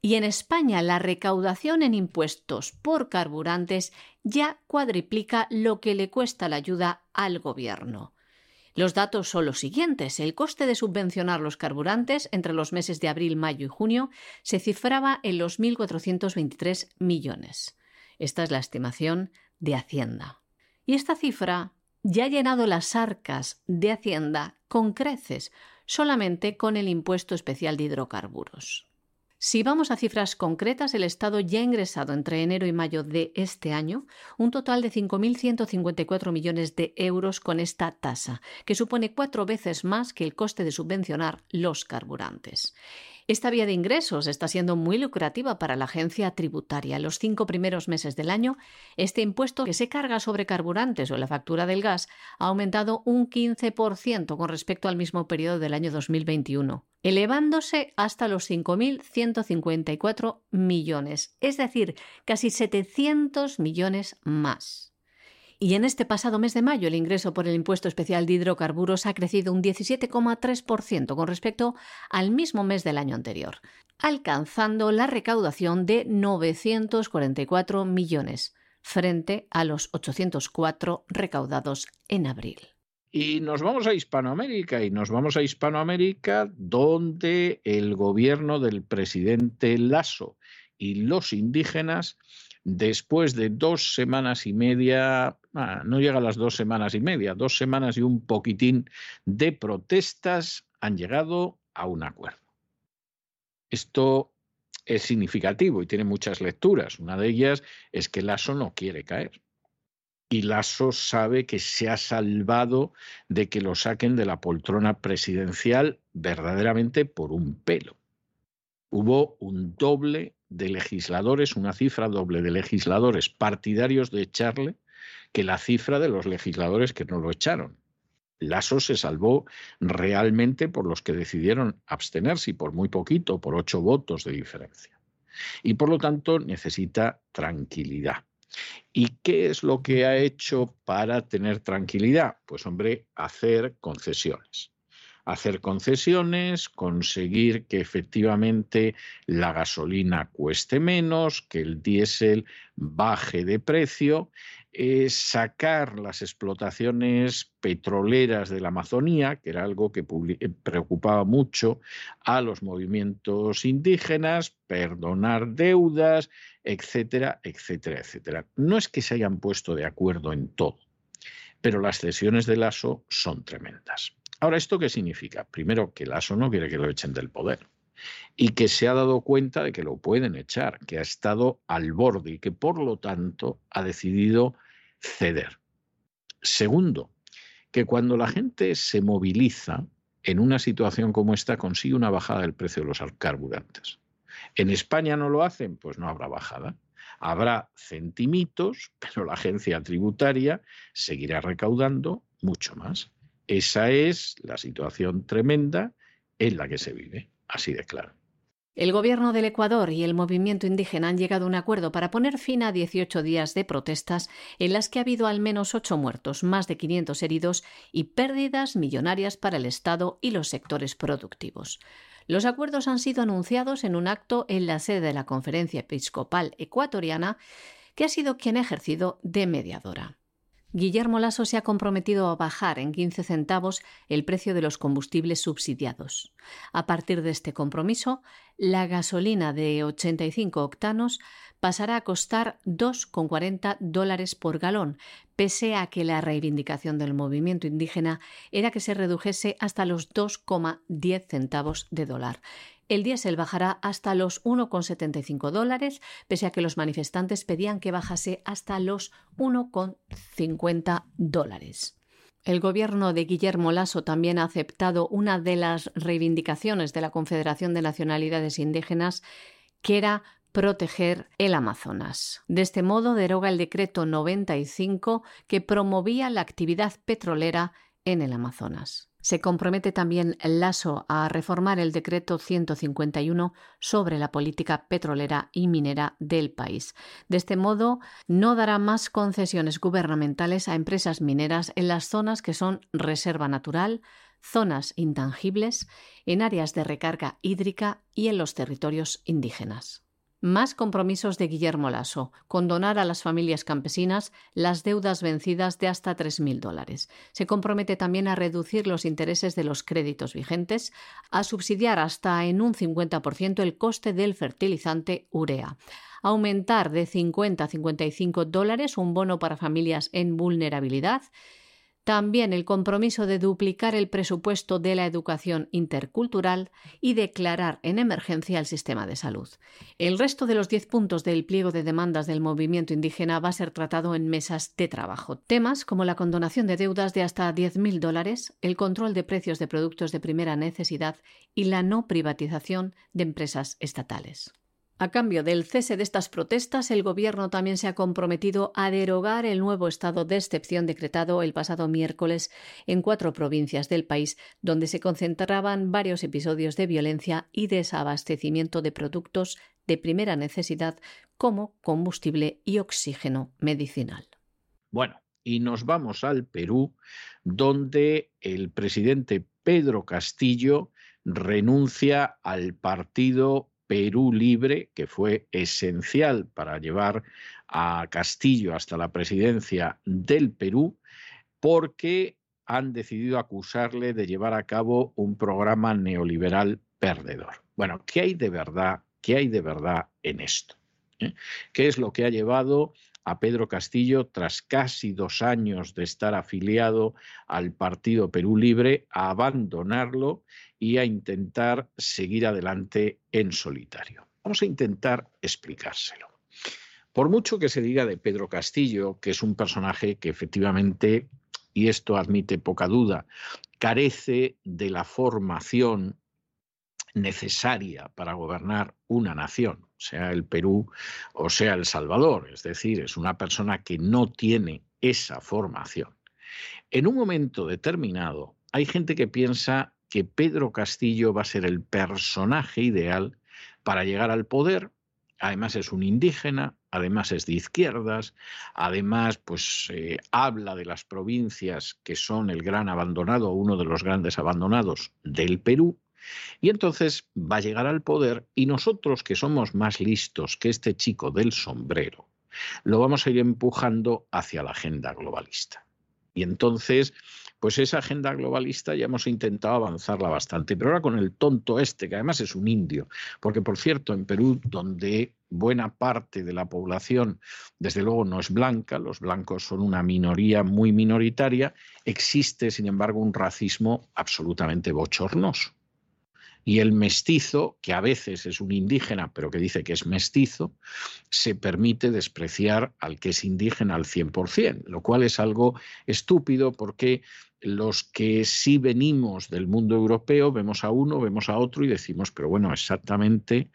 Y en España la recaudación en impuestos por carburantes ya cuadriplica lo que le cuesta la ayuda al gobierno. Los datos son los siguientes. El coste de subvencionar los carburantes entre los meses de abril, mayo y junio se cifraba en los 1.423 millones. Esta es la estimación de Hacienda. Y esta cifra ya ha llenado las arcas de Hacienda con creces, solamente con el impuesto especial de hidrocarburos. Si vamos a cifras concretas, el Estado ya ha ingresado entre enero y mayo de este año un total de 5.154 millones de euros con esta tasa, que supone cuatro veces más que el coste de subvencionar los carburantes. Esta vía de ingresos está siendo muy lucrativa para la agencia tributaria. Los cinco primeros meses del año, este impuesto que se carga sobre carburantes o la factura del gas ha aumentado un 15% con respecto al mismo periodo del año 2021, elevándose hasta los 5.154 millones, es decir, casi 700 millones más. Y en este pasado mes de mayo el ingreso por el impuesto especial de hidrocarburos ha crecido un 17,3% con respecto al mismo mes del año anterior, alcanzando la recaudación de 944 millones frente a los 804 recaudados en abril. Y nos vamos a Hispanoamérica, y nos vamos a Hispanoamérica donde el gobierno del presidente Lasso y los indígenas, después de dos semanas y media, ah, no llega a las dos semanas y media, dos semanas y un poquitín de protestas, han llegado a un acuerdo. Esto es significativo y tiene muchas lecturas. Una de ellas es que Lasso no quiere caer y Lasso sabe que se ha salvado de que lo saquen de la poltrona presidencial verdaderamente por un pelo. Hubo un doble de legisladores, una cifra doble de legisladores partidarios de echarle que la cifra de los legisladores que no lo echaron. Lasso se salvó realmente por los que decidieron abstenerse por muy poquito, por ocho votos de diferencia. Y por lo tanto necesita tranquilidad. ¿Y qué es lo que ha hecho para tener tranquilidad? Pues hombre, hacer concesiones. Hacer concesiones, conseguir que efectivamente la gasolina cueste menos, que el diésel baje de precio sacar las explotaciones petroleras de la Amazonía, que era algo que eh, preocupaba mucho a los movimientos indígenas, perdonar deudas, etcétera, etcétera, etcétera. No es que se hayan puesto de acuerdo en todo, pero las cesiones del ASO son tremendas. Ahora, ¿esto qué significa? Primero, que el ASO no quiere que lo echen del poder y que se ha dado cuenta de que lo pueden echar, que ha estado al borde y que por lo tanto ha decidido ceder. Segundo, que cuando la gente se moviliza en una situación como esta consigue una bajada del precio de los carburantes. En España no lo hacen, pues no habrá bajada. Habrá centimitos, pero la agencia tributaria seguirá recaudando mucho más. Esa es la situación tremenda en la que se vive, así de claro. El gobierno del Ecuador y el movimiento indígena han llegado a un acuerdo para poner fin a 18 días de protestas en las que ha habido al menos 8 muertos, más de 500 heridos y pérdidas millonarias para el Estado y los sectores productivos. Los acuerdos han sido anunciados en un acto en la sede de la Conferencia Episcopal Ecuatoriana, que ha sido quien ha ejercido de mediadora. Guillermo Lasso se ha comprometido a bajar en 15 centavos el precio de los combustibles subsidiados. A partir de este compromiso, la gasolina de 85 octanos pasará a costar 2,40 dólares por galón, pese a que la reivindicación del movimiento indígena era que se redujese hasta los 2,10 centavos de dólar. El diésel bajará hasta los 1,75 dólares, pese a que los manifestantes pedían que bajase hasta los 1,50 dólares. El gobierno de Guillermo Lasso también ha aceptado una de las reivindicaciones de la Confederación de Nacionalidades Indígenas, que era proteger el Amazonas. De este modo deroga el decreto 95 que promovía la actividad petrolera en el Amazonas. Se compromete también Lasso a reformar el decreto 151 sobre la política petrolera y minera del país. De este modo, no dará más concesiones gubernamentales a empresas mineras en las zonas que son reserva natural, zonas intangibles, en áreas de recarga hídrica y en los territorios indígenas. Más compromisos de Guillermo Lasso, condonar a las familias campesinas las deudas vencidas de hasta 3.000 dólares. Se compromete también a reducir los intereses de los créditos vigentes, a subsidiar hasta en un 50% el coste del fertilizante urea, aumentar de 50 a 55 dólares un bono para familias en vulnerabilidad, también el compromiso de duplicar el presupuesto de la educación intercultural y declarar en emergencia el sistema de salud. El resto de los diez puntos del pliego de demandas del movimiento indígena va a ser tratado en mesas de trabajo. Temas como la condonación de deudas de hasta 10.000 dólares, el control de precios de productos de primera necesidad y la no privatización de empresas estatales. A cambio del cese de estas protestas, el Gobierno también se ha comprometido a derogar el nuevo estado de excepción decretado el pasado miércoles en cuatro provincias del país, donde se concentraban varios episodios de violencia y desabastecimiento de productos de primera necesidad como combustible y oxígeno medicinal. Bueno, y nos vamos al Perú, donde el presidente Pedro Castillo renuncia al partido Perú Libre, que fue esencial para llevar a Castillo hasta la presidencia del Perú, porque han decidido acusarle de llevar a cabo un programa neoliberal perdedor. Bueno, ¿qué hay de verdad? ¿Qué hay de verdad en esto? ¿Eh? ¿Qué es lo que ha llevado a Pedro Castillo, tras casi dos años de estar afiliado al Partido Perú Libre, a abandonarlo y a intentar seguir adelante en solitario. Vamos a intentar explicárselo. Por mucho que se diga de Pedro Castillo, que es un personaje que efectivamente, y esto admite poca duda, carece de la formación necesaria para gobernar una nación, sea el Perú o sea El Salvador. Es decir, es una persona que no tiene esa formación. En un momento determinado, hay gente que piensa que Pedro Castillo va a ser el personaje ideal para llegar al poder. Además es un indígena, además es de izquierdas, además pues eh, habla de las provincias que son el gran abandonado, uno de los grandes abandonados del Perú, y entonces va a llegar al poder y nosotros que somos más listos que este chico del sombrero, lo vamos a ir empujando hacia la agenda globalista. Y entonces, pues esa agenda globalista ya hemos intentado avanzarla bastante, pero ahora con el tonto este, que además es un indio, porque por cierto, en Perú, donde buena parte de la población, desde luego, no es blanca, los blancos son una minoría muy minoritaria, existe, sin embargo, un racismo absolutamente bochornoso. Y el mestizo, que a veces es un indígena, pero que dice que es mestizo, se permite despreciar al que es indígena al 100%, lo cual es algo estúpido porque los que sí venimos del mundo europeo vemos a uno, vemos a otro y decimos, pero bueno, exactamente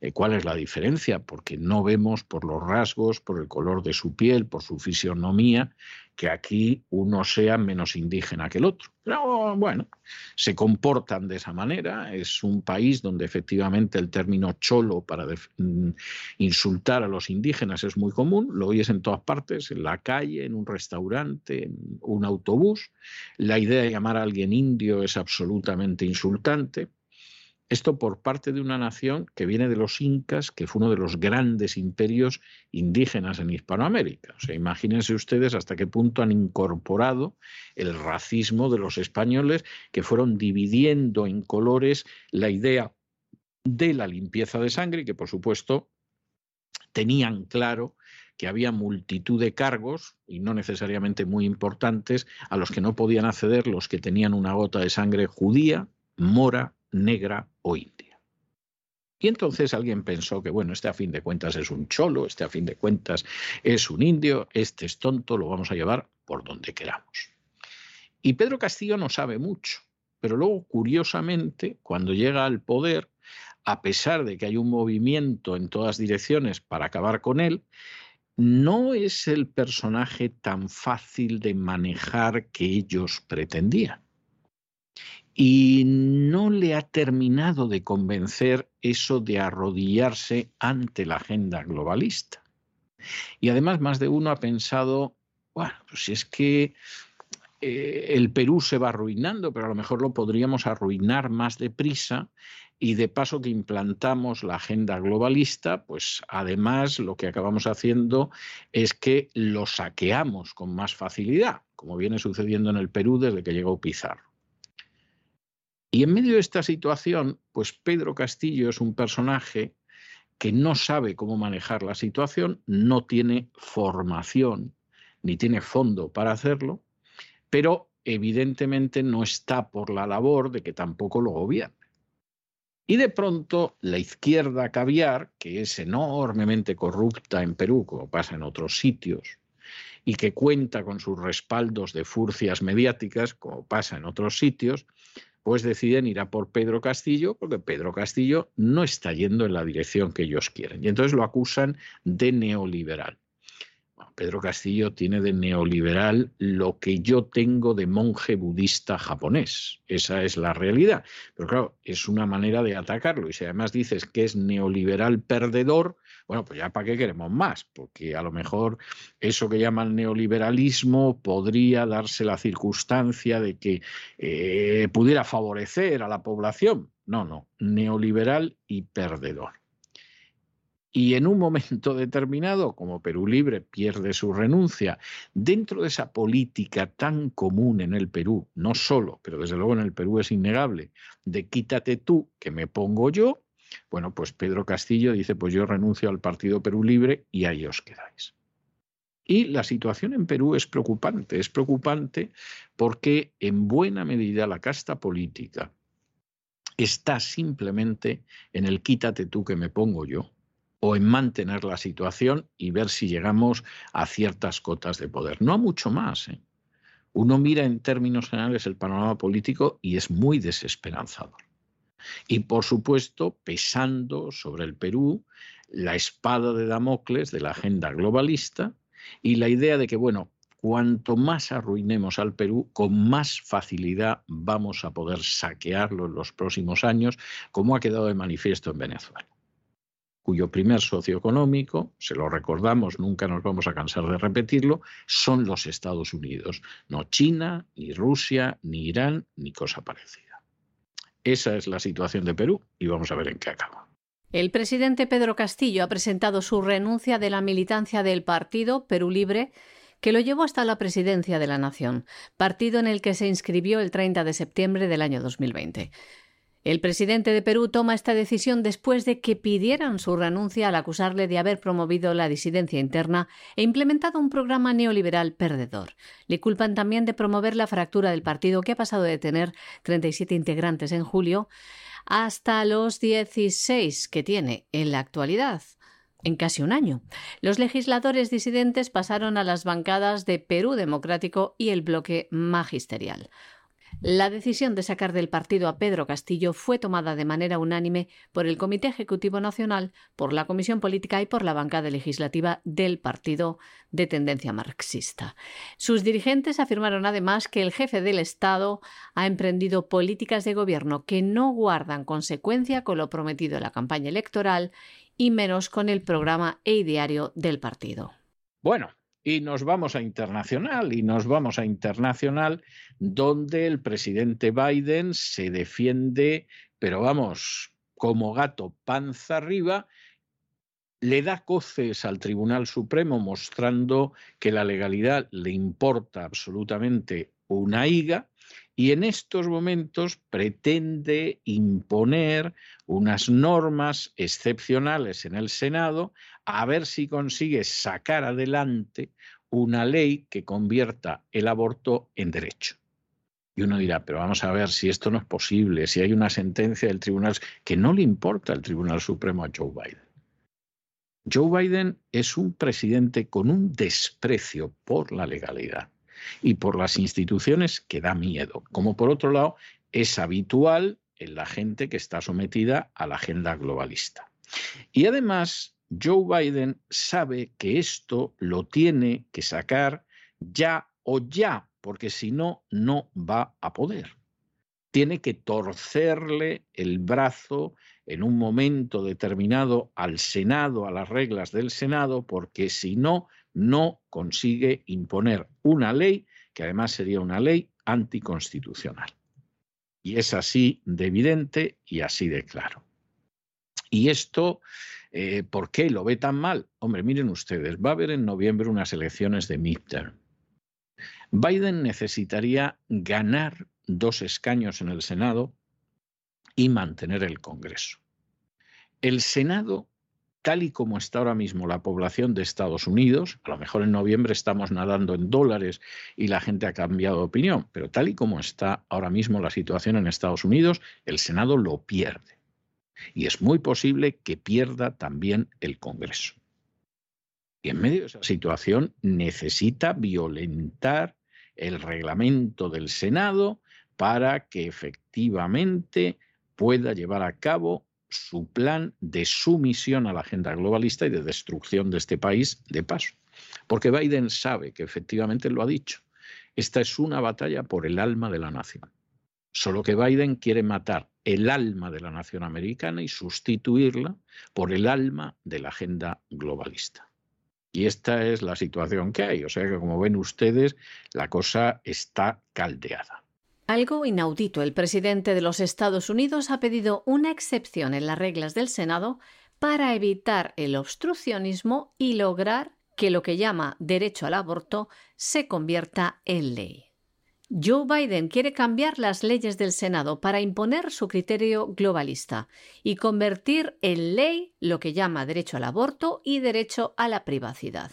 eh, cuál es la diferencia, porque no vemos por los rasgos, por el color de su piel, por su fisionomía, que aquí uno sea menos indígena que el otro. Pero bueno, se comportan de esa manera. Es un país donde efectivamente el término cholo para mm, insultar a los indígenas es muy común. Lo oyes en todas partes, en la calle, en un restaurante, en un autobús. La idea de llamar a alguien indio es absolutamente insultante. Esto por parte de una nación que viene de los incas, que fue uno de los grandes imperios indígenas en Hispanoamérica. O sea, imagínense ustedes hasta qué punto han incorporado el racismo de los españoles que fueron dividiendo en colores la idea de la limpieza de sangre que por supuesto tenían claro que había multitud de cargos, y no necesariamente muy importantes, a los que no podían acceder los que tenían una gota de sangre judía, mora, negra o india. Y entonces alguien pensó que, bueno, este a fin de cuentas es un cholo, este a fin de cuentas es un indio, este es tonto, lo vamos a llevar por donde queramos. Y Pedro Castillo no sabe mucho, pero luego, curiosamente, cuando llega al poder, a pesar de que hay un movimiento en todas direcciones para acabar con él, no es el personaje tan fácil de manejar que ellos pretendían y no le ha terminado de convencer eso de arrodillarse ante la agenda globalista. Y además más de uno ha pensado, bueno, pues si es que eh, el Perú se va arruinando, pero a lo mejor lo podríamos arruinar más deprisa y de paso que implantamos la agenda globalista, pues además lo que acabamos haciendo es que lo saqueamos con más facilidad, como viene sucediendo en el Perú desde que llegó Pizarro. Y en medio de esta situación, pues Pedro Castillo es un personaje que no sabe cómo manejar la situación, no tiene formación ni tiene fondo para hacerlo, pero evidentemente no está por la labor de que tampoco lo gobierne. Y de pronto la izquierda caviar, que es enormemente corrupta en Perú, como pasa en otros sitios, y que cuenta con sus respaldos de furcias mediáticas, como pasa en otros sitios, pues deciden ir a por Pedro Castillo porque Pedro Castillo no está yendo en la dirección que ellos quieren. Y entonces lo acusan de neoliberal. Pedro Castillo tiene de neoliberal lo que yo tengo de monje budista japonés. Esa es la realidad. Pero claro, es una manera de atacarlo. Y si además dices que es neoliberal perdedor, bueno, pues ya para qué queremos más, porque a lo mejor eso que llaman neoliberalismo podría darse la circunstancia de que eh, pudiera favorecer a la población. No, no, neoliberal y perdedor. Y en un momento determinado, como Perú Libre pierde su renuncia, dentro de esa política tan común en el Perú, no solo, pero desde luego en el Perú es innegable, de quítate tú, que me pongo yo, bueno, pues Pedro Castillo dice, pues yo renuncio al Partido Perú Libre y ahí os quedáis. Y la situación en Perú es preocupante, es preocupante porque en buena medida la casta política está simplemente en el quítate tú que me pongo yo, o en mantener la situación y ver si llegamos a ciertas cotas de poder. No a mucho más. ¿eh? Uno mira en términos generales el panorama político y es muy desesperanzador. Y por supuesto, pesando sobre el Perú la espada de Damocles de la agenda globalista y la idea de que, bueno, cuanto más arruinemos al Perú, con más facilidad vamos a poder saquearlo en los próximos años, como ha quedado de manifiesto en Venezuela cuyo primer socio económico, se lo recordamos, nunca nos vamos a cansar de repetirlo, son los Estados Unidos, no China, ni Rusia, ni Irán, ni cosa parecida. Esa es la situación de Perú y vamos a ver en qué acaba. El presidente Pedro Castillo ha presentado su renuncia de la militancia del partido Perú Libre que lo llevó hasta la presidencia de la Nación, partido en el que se inscribió el 30 de septiembre del año 2020. El presidente de Perú toma esta decisión después de que pidieran su renuncia al acusarle de haber promovido la disidencia interna e implementado un programa neoliberal perdedor. Le culpan también de promover la fractura del partido que ha pasado de tener 37 integrantes en julio hasta los 16 que tiene en la actualidad en casi un año. Los legisladores disidentes pasaron a las bancadas de Perú Democrático y el bloque magisterial. La decisión de sacar del partido a Pedro Castillo fue tomada de manera unánime por el Comité Ejecutivo Nacional, por la Comisión Política y por la bancada legislativa del partido de tendencia marxista. Sus dirigentes afirmaron además que el jefe del Estado ha emprendido políticas de gobierno que no guardan consecuencia con lo prometido en la campaña electoral y menos con el programa e ideario del partido. Bueno, y nos vamos a internacional, y nos vamos a internacional donde el presidente Biden se defiende, pero vamos, como gato panza arriba, le da coces al Tribunal Supremo mostrando que la legalidad le importa absolutamente una higa y en estos momentos pretende imponer unas normas excepcionales en el Senado a ver si consigue sacar adelante una ley que convierta el aborto en derecho. Y uno dirá, pero vamos a ver si esto no es posible, si hay una sentencia del tribunal que no le importa al Tribunal Supremo a Joe Biden. Joe Biden es un presidente con un desprecio por la legalidad y por las instituciones que da miedo, como por otro lado es habitual en la gente que está sometida a la agenda globalista. Y además Joe Biden sabe que esto lo tiene que sacar ya o ya, porque si no, no va a poder. Tiene que torcerle el brazo en un momento determinado al Senado, a las reglas del Senado, porque si no, no consigue imponer una ley que además sería una ley anticonstitucional. Y es así de evidente y así de claro. Y esto eh, ¿Por qué lo ve tan mal? Hombre, miren ustedes, va a haber en noviembre unas elecciones de midterm. Biden necesitaría ganar dos escaños en el Senado y mantener el Congreso. El Senado, tal y como está ahora mismo la población de Estados Unidos, a lo mejor en noviembre estamos nadando en dólares y la gente ha cambiado de opinión, pero tal y como está ahora mismo la situación en Estados Unidos, el Senado lo pierde y es muy posible que pierda también el Congreso. Y en medio de esa situación necesita violentar el reglamento del Senado para que efectivamente pueda llevar a cabo su plan de sumisión a la agenda globalista y de destrucción de este país de paso. Porque Biden sabe que efectivamente lo ha dicho. Esta es una batalla por el alma de la nación. Solo que Biden quiere matar el alma de la nación americana y sustituirla por el alma de la agenda globalista. Y esta es la situación que hay. O sea que, como ven ustedes, la cosa está caldeada. Algo inaudito, el presidente de los Estados Unidos ha pedido una excepción en las reglas del Senado para evitar el obstruccionismo y lograr que lo que llama derecho al aborto se convierta en ley. Joe Biden quiere cambiar las leyes del Senado para imponer su criterio globalista y convertir en ley lo que llama derecho al aborto y derecho a la privacidad.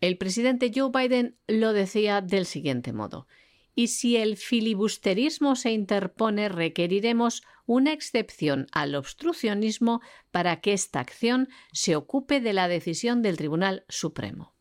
El presidente Joe Biden lo decía del siguiente modo y si el filibusterismo se interpone, requeriremos una excepción al obstruccionismo para que esta acción se ocupe de la decisión del Tribunal Supremo.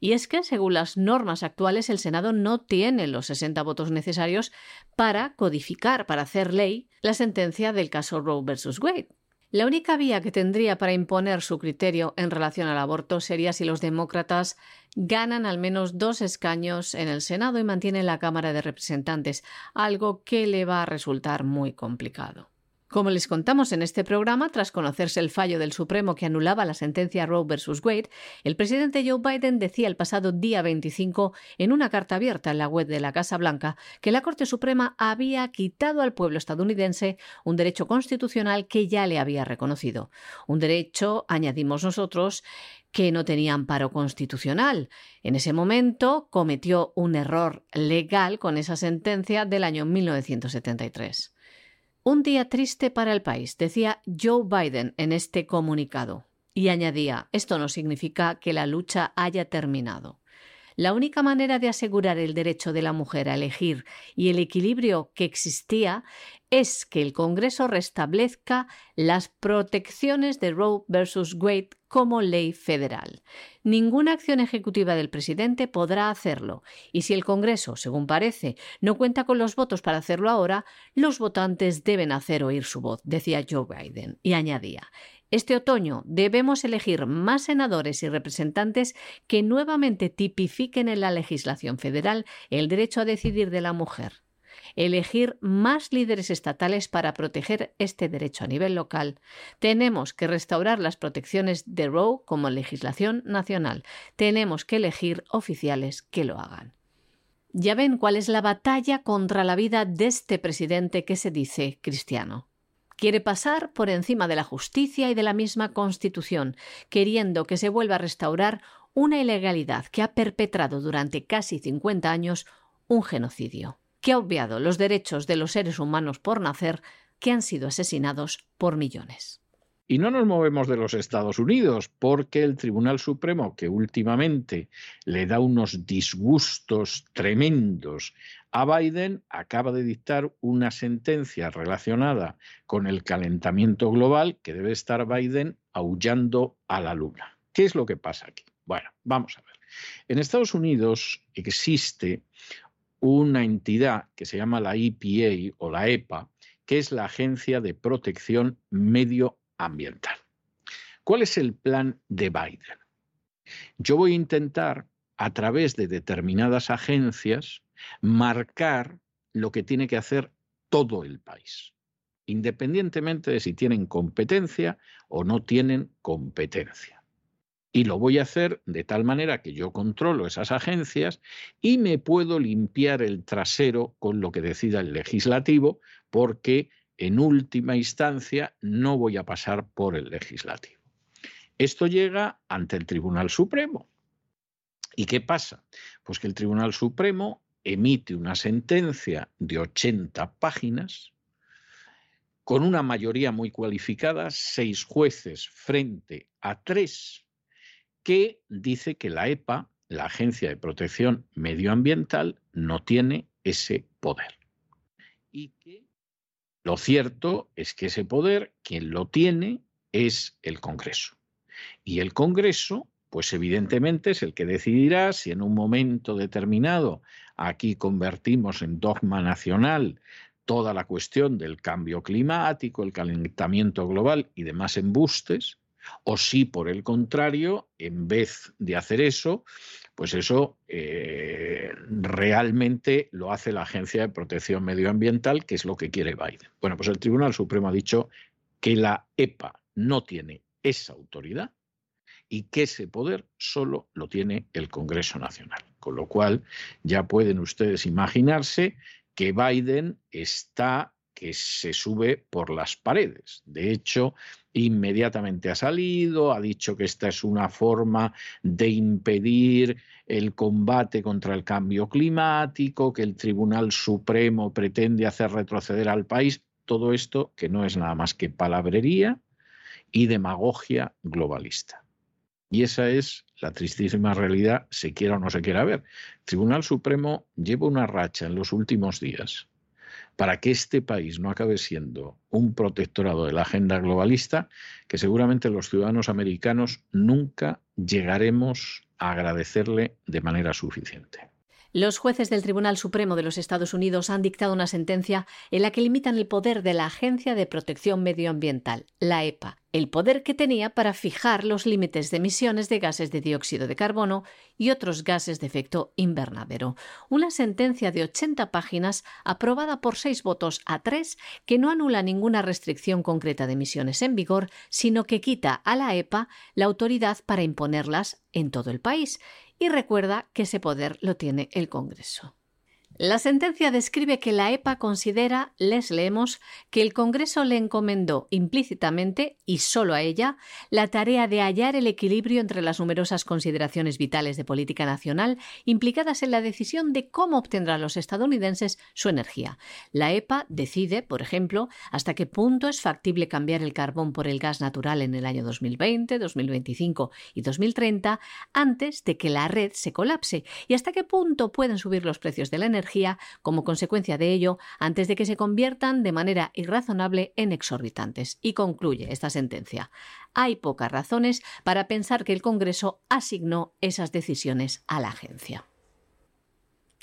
Y es que, según las normas actuales, el Senado no tiene los 60 votos necesarios para codificar, para hacer ley, la sentencia del caso Roe vs. Wade. La única vía que tendría para imponer su criterio en relación al aborto sería si los demócratas ganan al menos dos escaños en el Senado y mantienen la Cámara de Representantes, algo que le va a resultar muy complicado. Como les contamos en este programa, tras conocerse el fallo del Supremo que anulaba la sentencia Roe vs. Wade, el presidente Joe Biden decía el pasado día 25 en una carta abierta en la web de la Casa Blanca que la Corte Suprema había quitado al pueblo estadounidense un derecho constitucional que ya le había reconocido. Un derecho, añadimos nosotros, que no tenía amparo constitucional. En ese momento cometió un error legal con esa sentencia del año 1973. Un día triste para el país, decía Joe Biden en este comunicado. Y añadía, esto no significa que la lucha haya terminado. La única manera de asegurar el derecho de la mujer a elegir y el equilibrio que existía es que el Congreso restablezca las protecciones de Roe versus Wade como ley federal. Ninguna acción ejecutiva del presidente podrá hacerlo, y si el Congreso, según parece, no cuenta con los votos para hacerlo ahora, los votantes deben hacer oír su voz, decía Joe Biden, y añadía este otoño debemos elegir más senadores y representantes que nuevamente tipifiquen en la legislación federal el derecho a decidir de la mujer. Elegir más líderes estatales para proteger este derecho a nivel local. Tenemos que restaurar las protecciones de Roe como legislación nacional. Tenemos que elegir oficiales que lo hagan. Ya ven cuál es la batalla contra la vida de este presidente que se dice cristiano. Quiere pasar por encima de la justicia y de la misma Constitución, queriendo que se vuelva a restaurar una ilegalidad que ha perpetrado durante casi 50 años un genocidio, que ha obviado los derechos de los seres humanos por nacer que han sido asesinados por millones. Y no nos movemos de los Estados Unidos, porque el Tribunal Supremo, que últimamente le da unos disgustos tremendos a Biden acaba de dictar una sentencia relacionada con el calentamiento global que debe estar Biden aullando a la luna. ¿Qué es lo que pasa aquí? Bueno, vamos a ver. En Estados Unidos existe una entidad que se llama la EPA o la EPA, que es la Agencia de Protección Medioambiental. ¿Cuál es el plan de Biden? Yo voy a intentar, a través de determinadas agencias, marcar lo que tiene que hacer todo el país, independientemente de si tienen competencia o no tienen competencia. Y lo voy a hacer de tal manera que yo controlo esas agencias y me puedo limpiar el trasero con lo que decida el legislativo, porque en última instancia no voy a pasar por el legislativo. Esto llega ante el Tribunal Supremo. ¿Y qué pasa? Pues que el Tribunal Supremo emite una sentencia de 80 páginas con una mayoría muy cualificada, seis jueces frente a tres, que dice que la EPA, la Agencia de Protección Medioambiental, no tiene ese poder. Y que lo cierto es que ese poder, quien lo tiene, es el Congreso. Y el Congreso pues evidentemente es el que decidirá si en un momento determinado aquí convertimos en dogma nacional toda la cuestión del cambio climático, el calentamiento global y demás embustes, O si, por el contrario, en vez de hacer eso, pues eso eh, realmente lo hace la Agencia de Protección Medioambiental, que es lo que quiere Biden. Bueno, pues el Tribunal Supremo ha dicho que la EPA no tiene esa autoridad y que ese poder solo lo tiene el Congreso Nacional. Con lo cual ya pueden ustedes imaginarse que Biden está que se sube por las paredes. De hecho, inmediatamente ha salido, ha dicho que esta es una forma de impedir el combate contra el cambio climático, que el Tribunal Supremo pretende hacer retroceder al país. Todo esto que no es nada más que palabrería y demagogia globalista. Y esa es la tristísima realidad, se quiera o no se quiera ver. El Tribunal Supremo lleva una racha en los últimos días para que este país no acabe siendo un protectorado de la agenda globalista, que seguramente los ciudadanos americanos nunca llegaremos a agradecerle de manera suficiente. Los jueces del Tribunal Supremo de los Estados Unidos han dictado una sentencia en la que limitan el poder de la Agencia de Protección Medioambiental, la EPA, el poder que tenía para fijar los límites de emisiones de gases de dióxido de carbono y otros gases de efecto invernadero. Una sentencia de 80 páginas aprobada por seis votos a tres que no anula ninguna restricción concreta de emisiones en vigor, sino que quita a la EPA la autoridad para imponerlas en todo el país y recuerda que ese poder lo tiene el Congreso. La sentencia describe que la EPA considera, les leemos, que el Congreso le encomendó implícitamente, y solo a ella, la tarea de hallar el equilibrio entre las numerosas consideraciones vitales de política nacional implicadas en la decisión de cómo obtendrán los estadounidenses su energía. La EPA decide, por ejemplo, hasta qué punto es factible cambiar el carbón por el gas natural en el año 2020, 2025 y 2030 antes de que la red se colapse y hasta qué punto pueden subir los precios de la energía como consecuencia de ello antes de que se conviertan de manera irrazonable en exorbitantes. Y concluye esta sentencia. Hay pocas razones para pensar que el Congreso asignó esas decisiones a la agencia.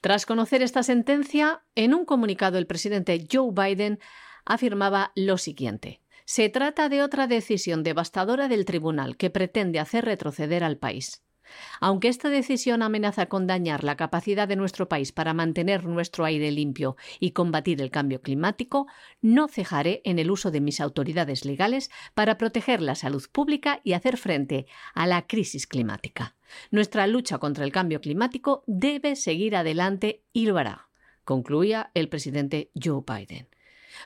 Tras conocer esta sentencia, en un comunicado el presidente Joe Biden afirmaba lo siguiente. Se trata de otra decisión devastadora del tribunal que pretende hacer retroceder al país. Aunque esta decisión amenaza con dañar la capacidad de nuestro país para mantener nuestro aire limpio y combatir el cambio climático, no cejaré en el uso de mis autoridades legales para proteger la salud pública y hacer frente a la crisis climática. Nuestra lucha contra el cambio climático debe seguir adelante y lo hará, concluía el presidente Joe Biden.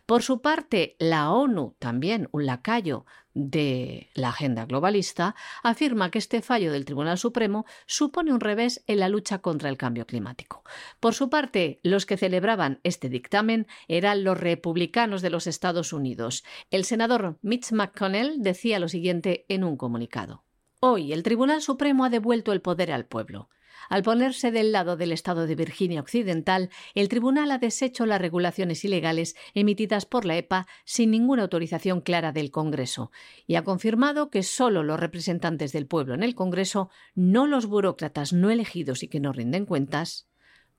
Por su parte, la ONU, también un lacayo de la agenda globalista, afirma que este fallo del Tribunal Supremo supone un revés en la lucha contra el cambio climático. Por su parte, los que celebraban este dictamen eran los republicanos de los Estados Unidos. El senador Mitch McConnell decía lo siguiente en un comunicado. Hoy el Tribunal Supremo ha devuelto el poder al pueblo. Al ponerse del lado del Estado de Virginia Occidental, el tribunal ha deshecho las regulaciones ilegales emitidas por la EPA sin ninguna autorización clara del Congreso y ha confirmado que solo los representantes del pueblo en el Congreso, no los burócratas no elegidos y que no rinden cuentas,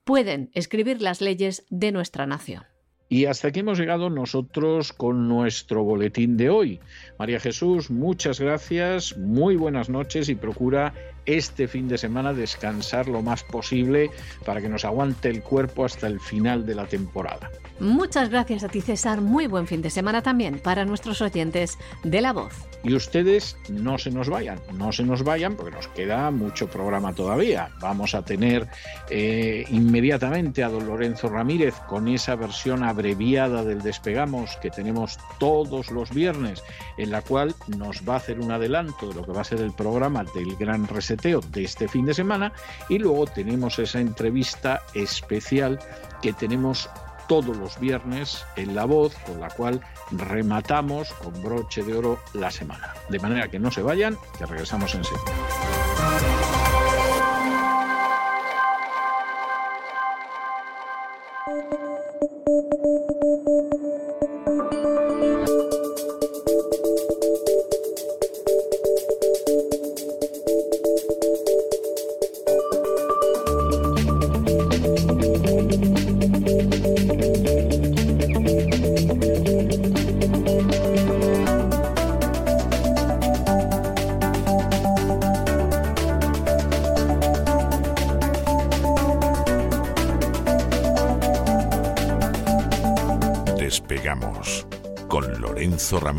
pueden escribir las leyes de nuestra nación. Y hasta aquí hemos llegado nosotros con nuestro boletín de hoy. María Jesús, muchas gracias, muy buenas noches y procura este fin de semana descansar lo más posible para que nos aguante el cuerpo hasta el final de la temporada. Muchas gracias a ti César, muy buen fin de semana también para nuestros oyentes de La Voz. Y ustedes no se nos vayan, no se nos vayan porque nos queda mucho programa todavía. Vamos a tener eh, inmediatamente a don Lorenzo Ramírez con esa versión abreviada del Despegamos que tenemos todos los viernes, en la cual nos va a hacer un adelanto de lo que va a ser el programa del Gran De este fin de semana y luego tenemos esa entrevista especial que tenemos todos los viernes en La Voz, con la cual rematamos con broche de oro la semana. De manera que no se vayan, que regresamos enseguida.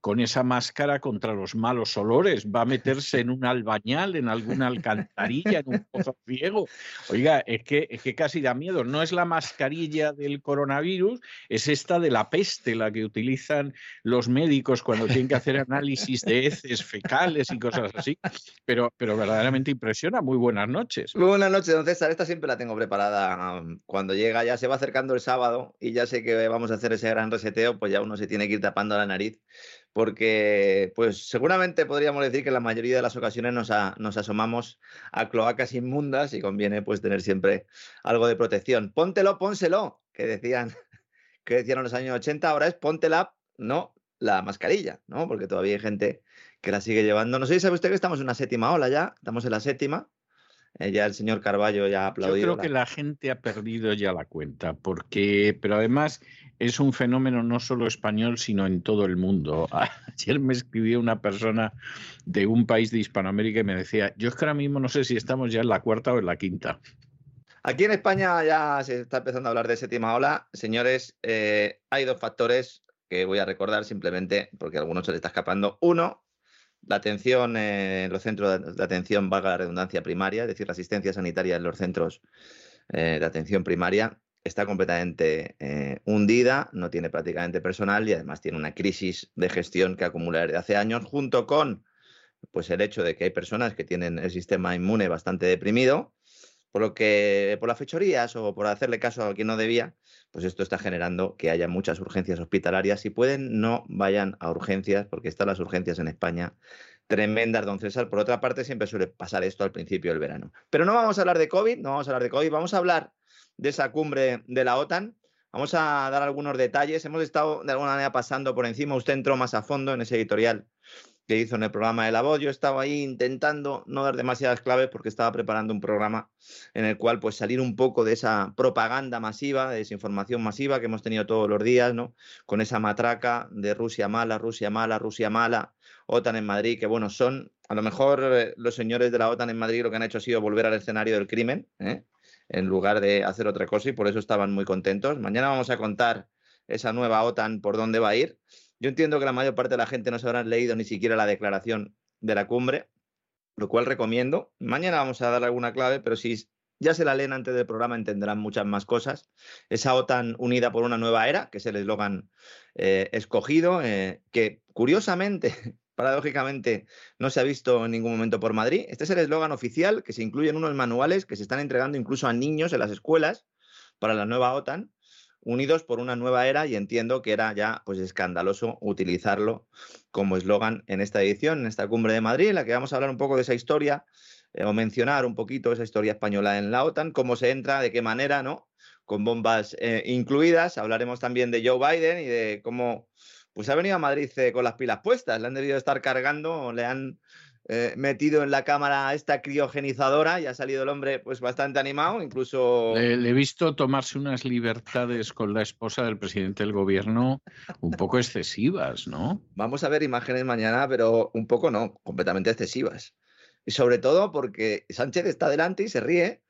con esa máscara contra los malos olores? ¿Va a meterse en un albañal, en alguna alcantarilla, en un pozo ciego? Oiga, es que, es que casi da miedo. No es la mascarilla del coronavirus, es esta de la peste, la que utilizan los médicos cuando tienen que hacer análisis de heces fecales y cosas así. Pero, pero verdaderamente impresiona. Muy buenas noches. Muy buenas noches, don César. Esta siempre la tengo preparada. Cuando llega, ya se va acercando el sábado y ya sé que vamos a hacer ese gran reseteo, pues ya uno se tiene que ir tapando la nariz porque pues seguramente podríamos decir que en la mayoría de las ocasiones nos, nos, asomamos a cloacas inmundas y conviene pues tener siempre algo de protección. Póntelo, pónselo, que decían, *laughs* que decían en los años 80, ahora es póntela, no la mascarilla, ¿no? Porque todavía hay gente que la sigue llevando. No sé si sabe usted que estamos en una séptima ola ya, estamos en la séptima. Eh, ya el señor Carballo ya ha aplaudido. Yo creo que la gente ha perdido ya la cuenta, porque, pero además es un fenómeno no solo español, sino en todo el mundo. *laughs* Ayer me escribió una persona de un país de Hispanoamérica y me decía, yo es que ahora mismo no sé si estamos ya en la cuarta o en la quinta. Aquí en España ya se está empezando a hablar de séptima ola. Señores, eh, hay dos factores que voy a recordar simplemente porque a algunos se les está escapando. Uno, la atención en los centros de atención, valga la redundancia primaria, es decir, la asistencia sanitaria en los centros eh, de atención primaria está completamente eh, hundida, no tiene prácticamente personal y además tiene una crisis de gestión que acumula desde hace años, junto con pues, el hecho de que hay personas que tienen el sistema inmune bastante deprimido, por lo que por las fechorías o por hacerle caso a quien no debía, pues esto está generando que haya muchas urgencias hospitalarias. Si pueden, no vayan a urgencias, porque están las urgencias en España tremendas, don César. Por otra parte, siempre suele pasar esto al principio del verano. Pero no vamos a hablar de COVID, no vamos a hablar de COVID, vamos a hablar de esa cumbre de la OTAN. Vamos a dar algunos detalles. Hemos estado de alguna manera pasando por encima. Usted entró más a fondo en ese editorial que hizo en el programa de la voz. Yo estaba ahí intentando no dar demasiadas claves porque estaba preparando un programa en el cual pues salir un poco de esa propaganda masiva, de desinformación masiva que hemos tenido todos los días, ¿no? Con esa matraca de Rusia mala, Rusia mala, Rusia mala, OTAN en Madrid, que bueno, son a lo mejor eh, los señores de la OTAN en Madrid lo que han hecho ha sido volver al escenario del crimen, ¿eh? en lugar de hacer otra cosa y por eso estaban muy contentos. Mañana vamos a contar esa nueva OTAN por dónde va a ir. Yo entiendo que la mayor parte de la gente no se habrá leído ni siquiera la declaración de la cumbre, lo cual recomiendo. Mañana vamos a dar alguna clave, pero si ya se la leen antes del programa entenderán muchas más cosas. Esa OTAN unida por una nueva era, que es el eslogan eh, escogido, eh, que curiosamente *laughs* paradójicamente no se ha visto en ningún momento por Madrid. Este es el eslogan oficial que se incluye en unos manuales que se están entregando incluso a niños en las escuelas para la nueva OTAN, unidos por una nueva era y entiendo que era ya pues escandaloso utilizarlo como eslogan en esta edición, en esta cumbre de Madrid, en la que vamos a hablar un poco de esa historia eh, o mencionar un poquito esa historia española en la OTAN, cómo se entra, de qué manera, ¿no? Con bombas eh, incluidas. Hablaremos también de Joe Biden y de cómo pues ha venido a Madrid eh, con las pilas puestas, le han debido estar cargando, le han eh, metido en la cámara esta criogenizadora y ha salido el hombre pues bastante animado, incluso... Le, he visto tomarse unas libertades con la esposa del presidente del gobierno un poco excesivas, ¿no? Vamos a ver imágenes mañana, pero un poco no, completamente excesivas. Y sobre todo porque Sánchez está delante y se ríe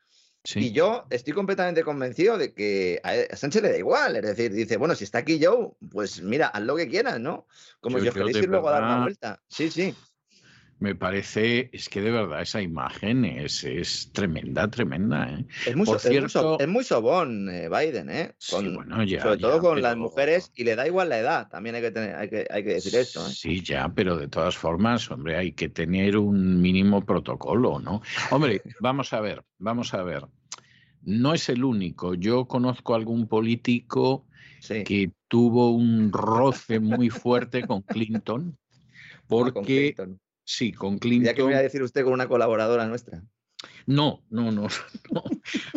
y yo estoy completamente convencido de que a Sánchez le da igual. Es decir, dice, bueno, si está aquí yo, pues mira, haz lo que quieras, ¿no? Como si os queréis ir luego a dar una vuelta. Sí, sí. Me parece, es que de verdad esa imagen es, es tremenda, tremenda. ¿eh? Es, muy, es, muy sobón eh, Biden, ¿eh? sobre todo con las mujeres y le da igual la edad, también hay que, tener, hay que, hay que decir esto. ¿eh? Sí, ya, pero de todas formas, hombre, hay que tener un mínimo protocolo, ¿no? Hombre, *laughs* vamos a ver, vamos a ver. No es el único. Yo conozco algún político que tuvo un roce muy fuerte con Clinton, porque... Sí, con Clinton. Ya que voy a decir usted con una colaboradora nuestra. No, no, no, *laughs* no.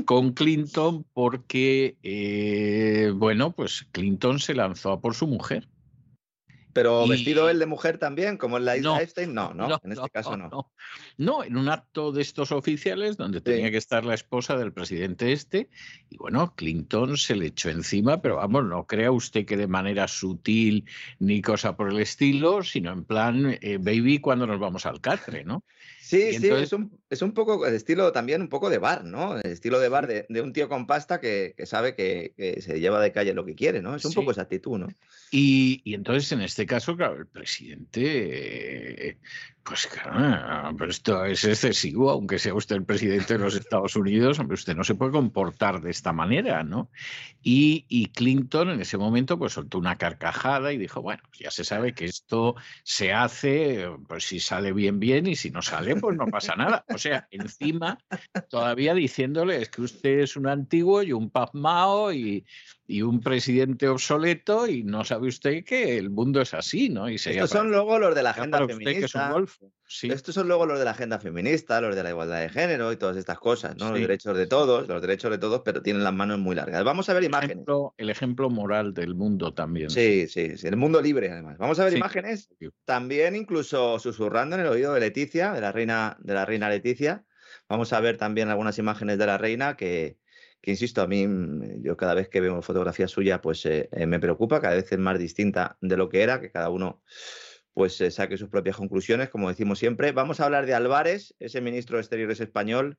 Con Clinton porque, eh, bueno, pues Clinton se lanzó a por su mujer. Pero Y- vestido él de mujer también, como en la isla No, no, no, en este caso no. no. No, en un acto de estos oficiales donde tenía que estar la esposa del presidente este, y bueno, Clinton se le echó encima, pero vamos, no crea usted que de manera sutil ni cosa por el estilo, sino en plan, eh, baby, cuando nos vamos al catre, ¿no? Sí, Y sí, entonces- es un, es un poco el estilo también un poco de bar, ¿no? El estilo de bar de, de un tío con pasta que, que sabe que, que se lleva de calle lo que quiere, ¿no? Es un Sí. poco esa actitud, ¿no? Y, y entonces, en este caso, claro, el presidente, eh, pues claro, pero esto es excesivo, aunque sea usted el presidente de los Estados Unidos, usted no se puede comportar de esta manera, ¿no? Y, y Clinton en ese momento pues soltó una carcajada y dijo, bueno, pues ya se sabe que esto se hace, pues si sale bien, bien, y si no sale, pues no pasa nada. O sea, encima, todavía diciéndole, es que usted es un antiguo y un pasmao y, y un presidente obsoleto y no sabe usted que el mundo es así, ¿no? Y Estos son luego los de la agenda para usted que es un feminista. golfo. Sí. Estos son luego los de la agenda feminista, los de la igualdad de género y todas estas cosas, ¿no? Los derechos de todos, los derechos de todos, pero tienen las manos muy largas. Vamos a ver el, imágenes. ejemplo, el ejemplo moral del mundo también. Sí, sí, sí, el mundo libre además. Vamos a ver imágenes, también incluso susurrando en el oído de Leticia, de la reina, de la reina Leticia. Vamos a ver también algunas imágenes de la reina que, que insisto, a mí, mm, yo cada vez que veo fotografía suya, pues eh, eh, me preocupa, cada vez es más distinta de lo que era, que cada uno pues eh, saque sus propias conclusiones, como decimos siempre. Vamos a hablar de Álvarez, ese ministro de Exteriores español,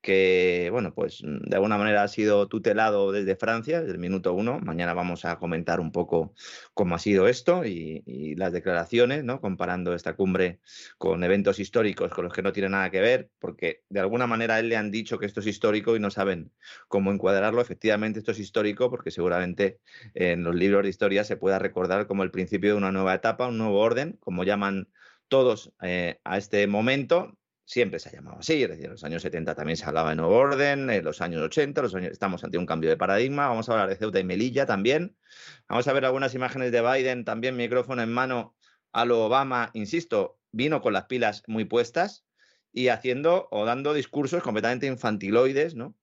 que, bueno, pues mm, de alguna manera ha sido tutelado desde Francia, desde el minuto uno. Mañana vamos a comentar un poco cómo ha sido esto y, las declaraciones, ¿no? Comparando esta cumbre con eventos históricos con los que no tiene nada que ver, porque de alguna manera él le han dicho que esto es histórico y no saben cómo encuadrarlo. Efectivamente, esto es histórico porque seguramente en los libros de historia se pueda recordar como el principio de una nueva etapa, un nuevo orden, como llaman todos eh, a este momento, siempre se ha llamado así, es decir, en los años 70 también se hablaba de nuevo orden, en los años 80, los años, estamos ante un cambio de paradigma, vamos a hablar de Ceuta y Melilla también, vamos a ver algunas imágenes de Biden, también micrófono en mano a lo Obama, insisto, vino con las pilas muy puestas y haciendo o dando discursos completamente infantiloides, ¿no?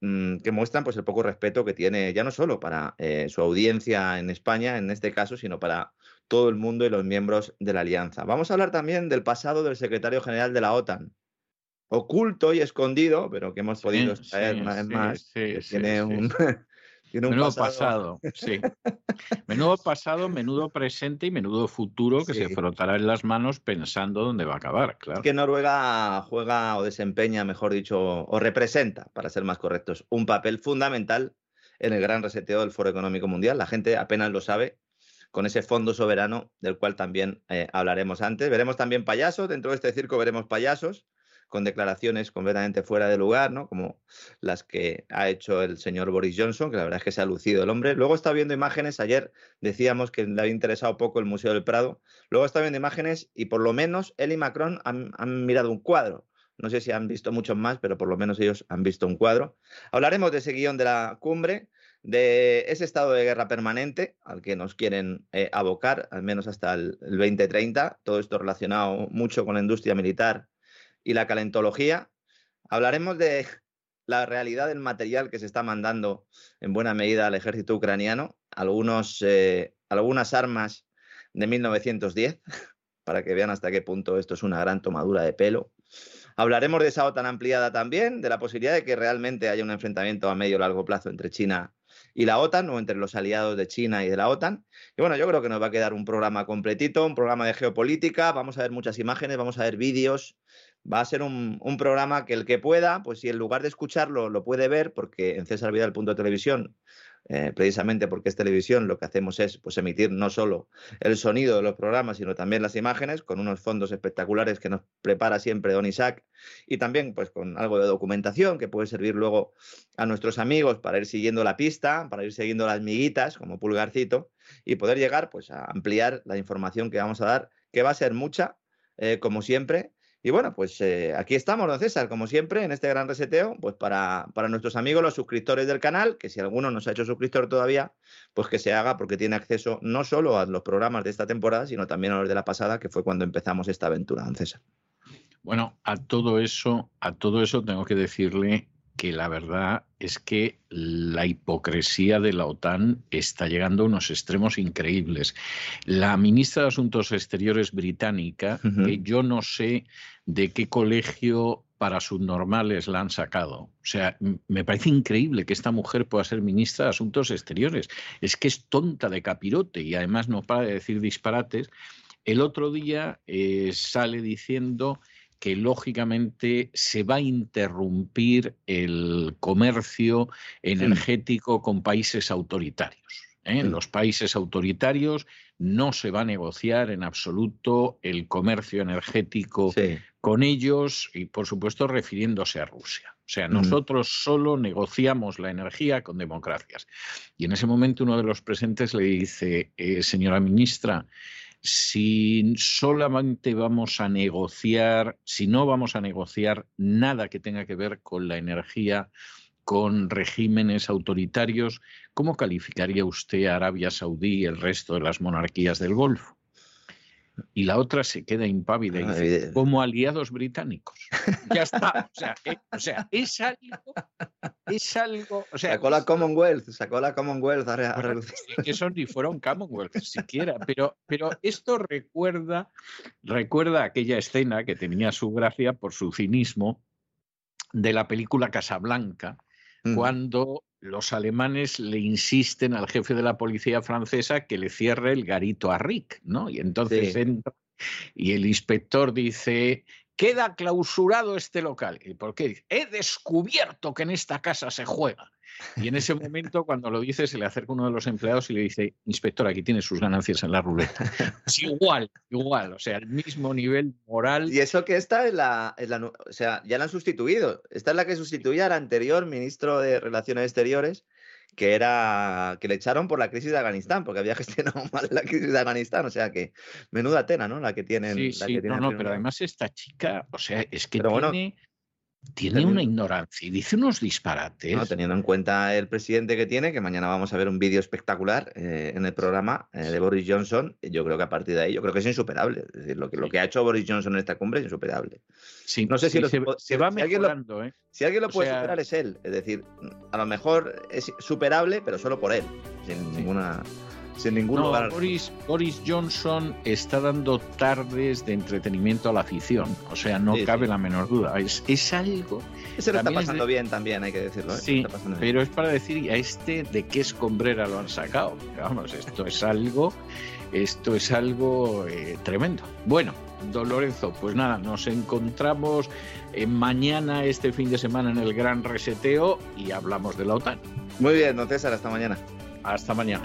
Mm, que muestran pues el poco respeto que tiene ya no solo para eh, su audiencia en España en este caso, sino para todo el mundo y los miembros de la alianza. Vamos a hablar también del pasado del secretario general de la OTAN, oculto y escondido, pero que hemos podido extraer sí, una vez sí, más. sí, que sí, tiene un, sí. *laughs* tiene un Menudo pasado. pasado, sí. Menudo pasado, menudo presente y menudo futuro que se frotará en las manos pensando dónde va a acabar, claro. que Noruega juega o desempeña, mejor dicho, o representa, para ser más correctos, un papel fundamental en el gran reseteo del Foro Económico Mundial. La gente apenas lo sabe con ese fondo soberano del cual también eh, hablaremos antes. Veremos también payasos, dentro de este circo veremos payasos con declaraciones completamente fuera de lugar, ¿no? Como las que ha hecho el señor Boris Johnson, que la verdad es que se ha lucido el hombre. Luego está viendo imágenes, ayer decíamos que le había interesado poco el Museo del Prado, luego está viendo imágenes y por lo menos él y Macron han, han mirado un cuadro. No sé si han visto muchos más, pero por lo menos ellos han visto un cuadro. Hablaremos de ese guion de la cumbre, de ese estado de guerra permanente al que nos quieren eh, abocar, al menos hasta el, el 2030. Todo esto relacionado mucho con la industria militar y la calentología. Hablaremos de *laughs* la realidad del material que se está mandando en buena medida al ejército ucraniano, algunos, eh, algunas armas de 1910, *laughs* para que vean hasta qué punto esto es una gran tomadura de pelo. Hablaremos de esa OTAN ampliada también, de la posibilidad de que realmente haya un enfrentamiento a medio o largo plazo entre China y la OTAN o entre los aliados de China y de la OTAN. Y bueno, yo creo que nos va a quedar un programa completito, un programa de geopolítica, vamos a ver muchas imágenes, vamos a ver vídeos, va a ser un, un, programa que el que pueda, pues si en lugar de escucharlo lo puede ver, porque en César Vidal televisión, eh, precisamente porque es televisión, lo que hacemos es pues, emitir no solo el sonido de los programas, sino también las imágenes, con unos fondos espectaculares que nos prepara siempre Don Isaac, y también pues con algo de documentación que puede servir luego a nuestros amigos para ir siguiendo la pista, para ir siguiendo las miguitas, como pulgarcito, y poder llegar pues a ampliar la información que vamos a dar, que va a ser mucha, eh, como siempre, y bueno, pues eh, aquí estamos, don César, como siempre, en este gran reseteo, pues para, para, nuestros amigos, los suscriptores del canal, que si alguno no se ha hecho suscriptor todavía, pues que se haga porque tiene acceso no solo a los programas de esta temporada, sino también a los de la pasada, que fue cuando empezamos esta aventura, don César. Bueno, a todo eso, a todo eso tengo que decirle que la verdad es que la hipocresía de la OTAN está llegando a unos extremos increíbles. La ministra de Asuntos Exteriores británica, que yo no sé de qué colegio para subnormales la han sacado. O sea, me parece increíble que esta mujer pueda ser ministra de Asuntos Exteriores. Es que es tonta de capirote y además no para de decir disparates. El otro día eh, sale diciendo que lógicamente se va a interrumpir el comercio energético con países autoritarios. ¿eh? En los países autoritarios no se va a negociar en absoluto el comercio energético con ellos y, por supuesto, refiriéndose a Rusia. O sea, nosotros solo negociamos la energía con democracias. Y en ese momento uno de los presentes le dice, eh, señora ministra, si solamente vamos a negociar, si no vamos a negociar nada que tenga que ver con la energía, con regímenes autoritarios, ¿cómo calificaría usted a Arabia Saudí y el resto de las monarquías del Golfo? Y la otra se queda impávida y dice, como aliados británicos. Ya está. O sea, eh, o sea, es algo, es algo. O sea, sacó la Commonwealth, sacó la Commonwealth a, a Eso ni fuera un Commonwealth siquiera, pero, pero esto recuerda, recuerda aquella escena que tenía su gracia por su cinismo de la película Casablanca, mm. cuando los alemanes le insisten al jefe de la policía francesa que le cierre el garito a Rick, ¿no? Y entonces entra y el inspector dice, queda clausurado este local. ¿Y por qué? He descubierto que en esta casa se juega. Y en ese momento, cuando lo dice, se le acerca uno de los empleados y le dice, inspector, aquí tiene sus ganancias en la ruleta. Es igual, igual, o sea, el mismo nivel moral. Y eso que esta es la, o sea, ya la han sustituido. Esta es la que sustituía al anterior ministro de Relaciones Exteriores, que era que le echaron por la crisis de Afganistán, porque había gestionado *laughs* mal la crisis de Afganistán, o sea que menuda tena, ¿no? La que tienen. Sí, sí, no, no, pero además esta chica, o sea, es que tiene tiene una ignorancia y dice unos disparates. teniendo en cuenta el presidente que tiene, que mañana vamos a ver un vídeo espectacular eh, en el programa eh, de Boris Johnson, yo creo que a partir de ahí, yo creo que es insuperable. Es decir, lo que, lo que ha hecho Boris Johnson en esta cumbre es insuperable. Sí, no sé si, se, va mejorando. ¿eh? Si alguien lo puede superar es él. Es decir, a lo mejor es superable, pero solo por él, sin ninguna sin ningún Boris, Boris, Johnson está dando tardes de entretenimiento a la afición, o sea, no cabe la menor duda. Es, es algo. Se lo está pasando bien también, hay que decirlo. ¿eh? Sí, pero es para decir a este de qué escombrera lo han sacado. Vamos, esto es algo, esto es algo eh, tremendo. Bueno, don Lorenzo, pues nada, nos encontramos eh, mañana, este fin de semana, en el Gran Reseteo y hablamos de la OTAN. Muy bien, don César, hasta mañana. Hasta mañana.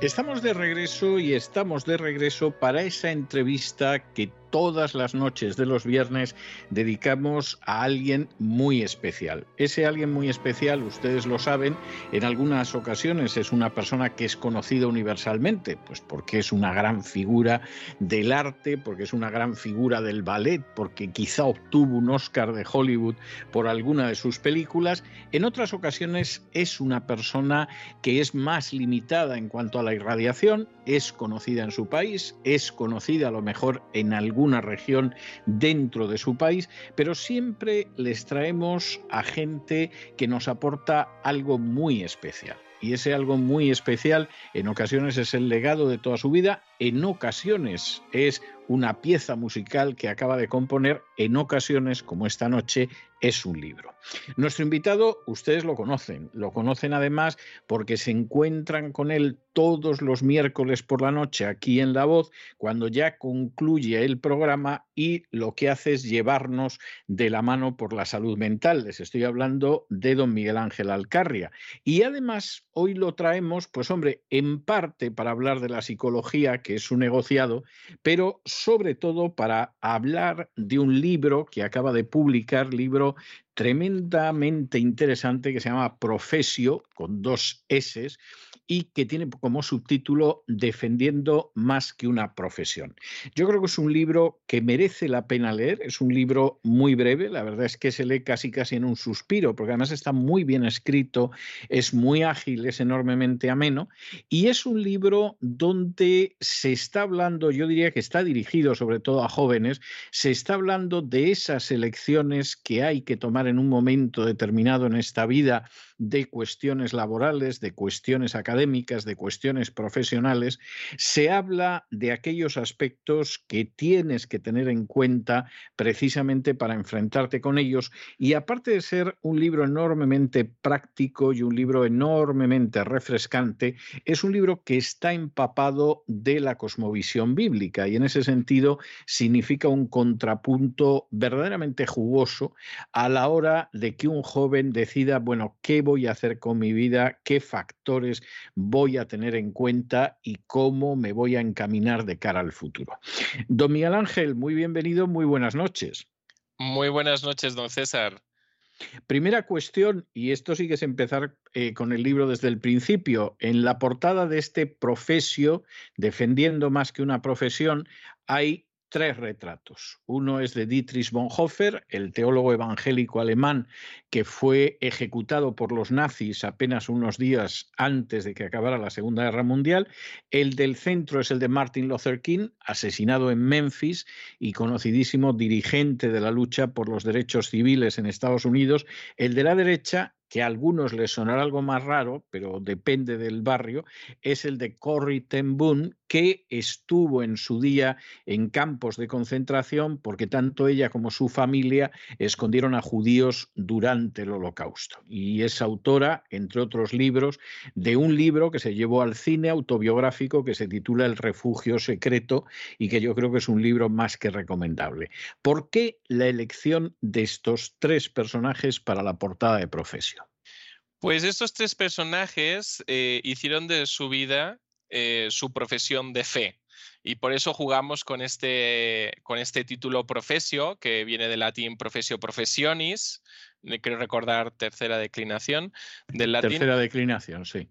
Estamos de regreso y estamos de regreso para esa entrevista que todas las noches de los viernes dedicamos a alguien muy especial. Ese alguien muy especial, ustedes lo saben, en algunas ocasiones es una persona que es conocida universalmente, pues porque es una gran figura del arte, porque es una gran figura del ballet, porque quizá obtuvo un Oscar de Hollywood por alguna de sus películas. En otras ocasiones es una persona que es más limitada en cuanto a la irradiación, es conocida en su país, es conocida a lo mejor en algún alguna región dentro de su país, pero siempre les traemos a gente que nos aporta algo muy especial. Y ese algo muy especial en ocasiones es el legado de toda su vida, en ocasiones es una pieza musical que acaba de componer en ocasiones, como esta noche, es un libro. Nuestro invitado, ustedes lo conocen, lo conocen además porque se encuentran con él todos los miércoles por la noche aquí en La Voz, cuando ya concluye el programa y lo que hace es llevarnos de la mano por la salud mental. Les estoy hablando de don Miguel Ángel Alcarria. Y además hoy lo traemos, pues hombre, en parte para hablar de la psicología, que es su negociado, pero sobre todo para hablar de un libro que acaba de publicar, libro tremendamente interesante que se llama Profesio, con dos S, y que tiene como subtítulo Defendiendo más que una profesión. Yo creo que es un libro que merece la pena leer, es un libro muy breve, la verdad es que se lee casi casi en un suspiro, porque además está muy bien escrito, es muy ágil, es enormemente ameno, y es un libro donde se está hablando, yo diría que está dirigido sobre todo a jóvenes, se está hablando de esas elecciones que hay que tomar en un momento determinado en esta vida de cuestiones laborales, de cuestiones académicas, de cuestiones profesionales, se habla de aquellos aspectos que tienes que tener en cuenta precisamente para enfrentarte con ellos. Y aparte de ser un libro enormemente práctico y un libro enormemente refrescante, es un libro que está empapado de la cosmovisión bíblica y en ese sentido significa un contrapunto verdaderamente jugoso a la hora de que un joven decida, bueno, ¿qué voy a hacer con mi vida, qué factores voy a tener en cuenta y cómo me voy a encaminar de cara al futuro. Don Miguel Ángel, muy bienvenido, muy buenas noches. Muy buenas noches, don César. Primera cuestión, y esto sí que es empezar eh, con el libro desde el principio. En la portada de este profesio, defendiendo más que una profesión, hay tres retratos. Uno es de Dietrich Bonhoeffer, el teólogo evangélico alemán que fue ejecutado por los nazis apenas unos días antes de que acabara la Segunda Guerra Mundial. El del centro es el de Martin Luther King, asesinado en Memphis y conocidísimo dirigente de la lucha por los derechos civiles en Estados Unidos. El de la derecha que a algunos les sonará algo más raro, pero depende del barrio, es el de Corrie ten Boom, que estuvo en su día en campos de concentración porque tanto ella como su familia escondieron a judíos durante el Holocausto. Y es autora, entre otros libros, de un libro que se llevó al cine autobiográfico que se titula El refugio secreto y que yo creo que es un libro más que recomendable. ¿Por qué la elección de estos tres personajes para la portada de Profesión? Pues estos tres personajes eh, hicieron de su vida eh, su profesión de fe. Y por eso jugamos con este, con este título profesio, que viene del latín profesio professionis, quiero recordar tercera declinación del latín. Tercera declinación, sí.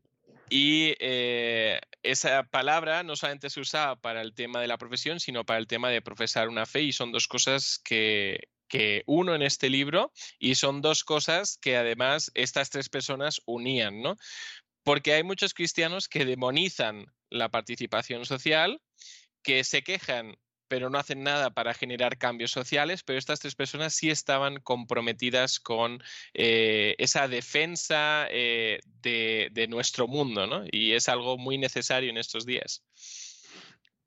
Y eh, esa palabra no solamente se usa para el tema de la profesión, sino para el tema de profesar una fe, y son dos cosas que, que uno en este libro y son dos cosas que además estas tres personas unían, ¿no? Porque hay muchos cristianos que demonizan la participación social, que se quejan pero no hacen nada para generar cambios sociales, pero estas tres personas sí estaban comprometidas con eh, esa defensa eh, de, de, nuestro mundo, ¿no? Y es algo muy necesario en estos días.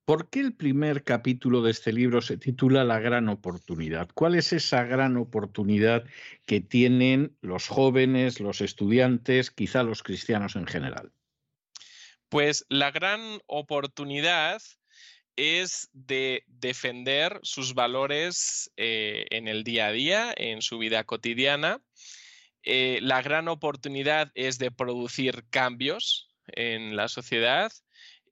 ¿Por qué el primer capítulo de este libro se titula La gran oportunidad? ¿Cuál es esa gran oportunidad que tienen los jóvenes, los estudiantes, quizá los cristianos en general? Pues la gran oportunidad es de defender sus valores eh, en el día a día, en su vida cotidiana. Eh, la gran oportunidad es de producir cambios en la sociedad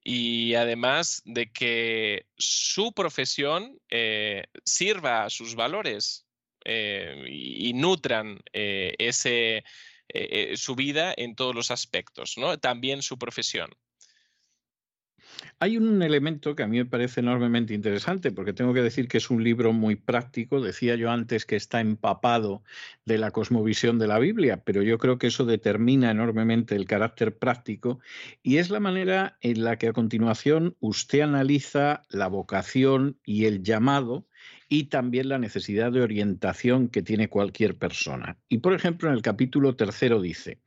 y además de que su profesión eh, sirva a sus valores eh, y, nutran eh, ese, su vida en todos los aspectos, ¿no? también su profesión. Hay un elemento que a mí me parece enormemente interesante, porque tengo que decir que es un libro muy práctico. Decía yo antes que está empapado de la cosmovisión de la Biblia, pero yo creo que eso determina enormemente el carácter práctico y es la manera en la que a continuación usted analiza la vocación y el llamado y también la necesidad de orientación que tiene cualquier persona. Y por ejemplo, en el capítulo tercero dice,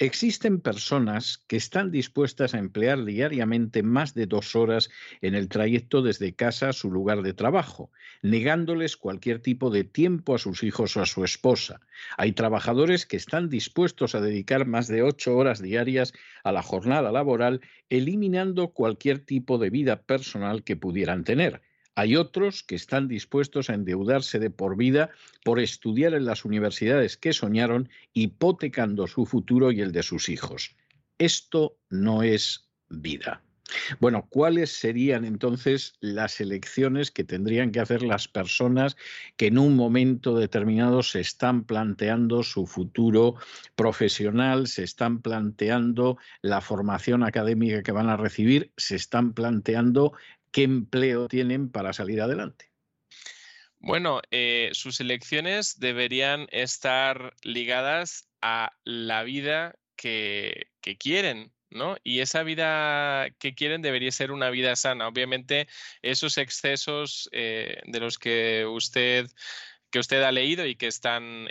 Existen personas que están dispuestas a emplear diariamente más de dos horas en el trayecto desde casa a su lugar de trabajo, negándoles cualquier tipo de tiempo a sus hijos o a su esposa. Hay trabajadores que están dispuestos a dedicar más de ocho horas diarias a la jornada laboral, eliminando cualquier tipo de vida personal que pudieran tener. Hay otros que están dispuestos a endeudarse de por vida por estudiar en las universidades que soñaron, hipotecando su futuro y el de sus hijos. Esto no es vida. Bueno, ¿cuáles serían entonces las elecciones que tendrían que hacer las personas que en un momento determinado se están planteando su futuro profesional, se están planteando la formación académica que van a recibir, se están planteando qué empleo tienen para salir adelante. Bueno, eh, sus elecciones deberían estar ligadas a la vida que, quieren, ¿no? Y esa vida que quieren debería ser una vida sana. Obviamente, esos excesos eh, de los que usted que usted ha leído y que están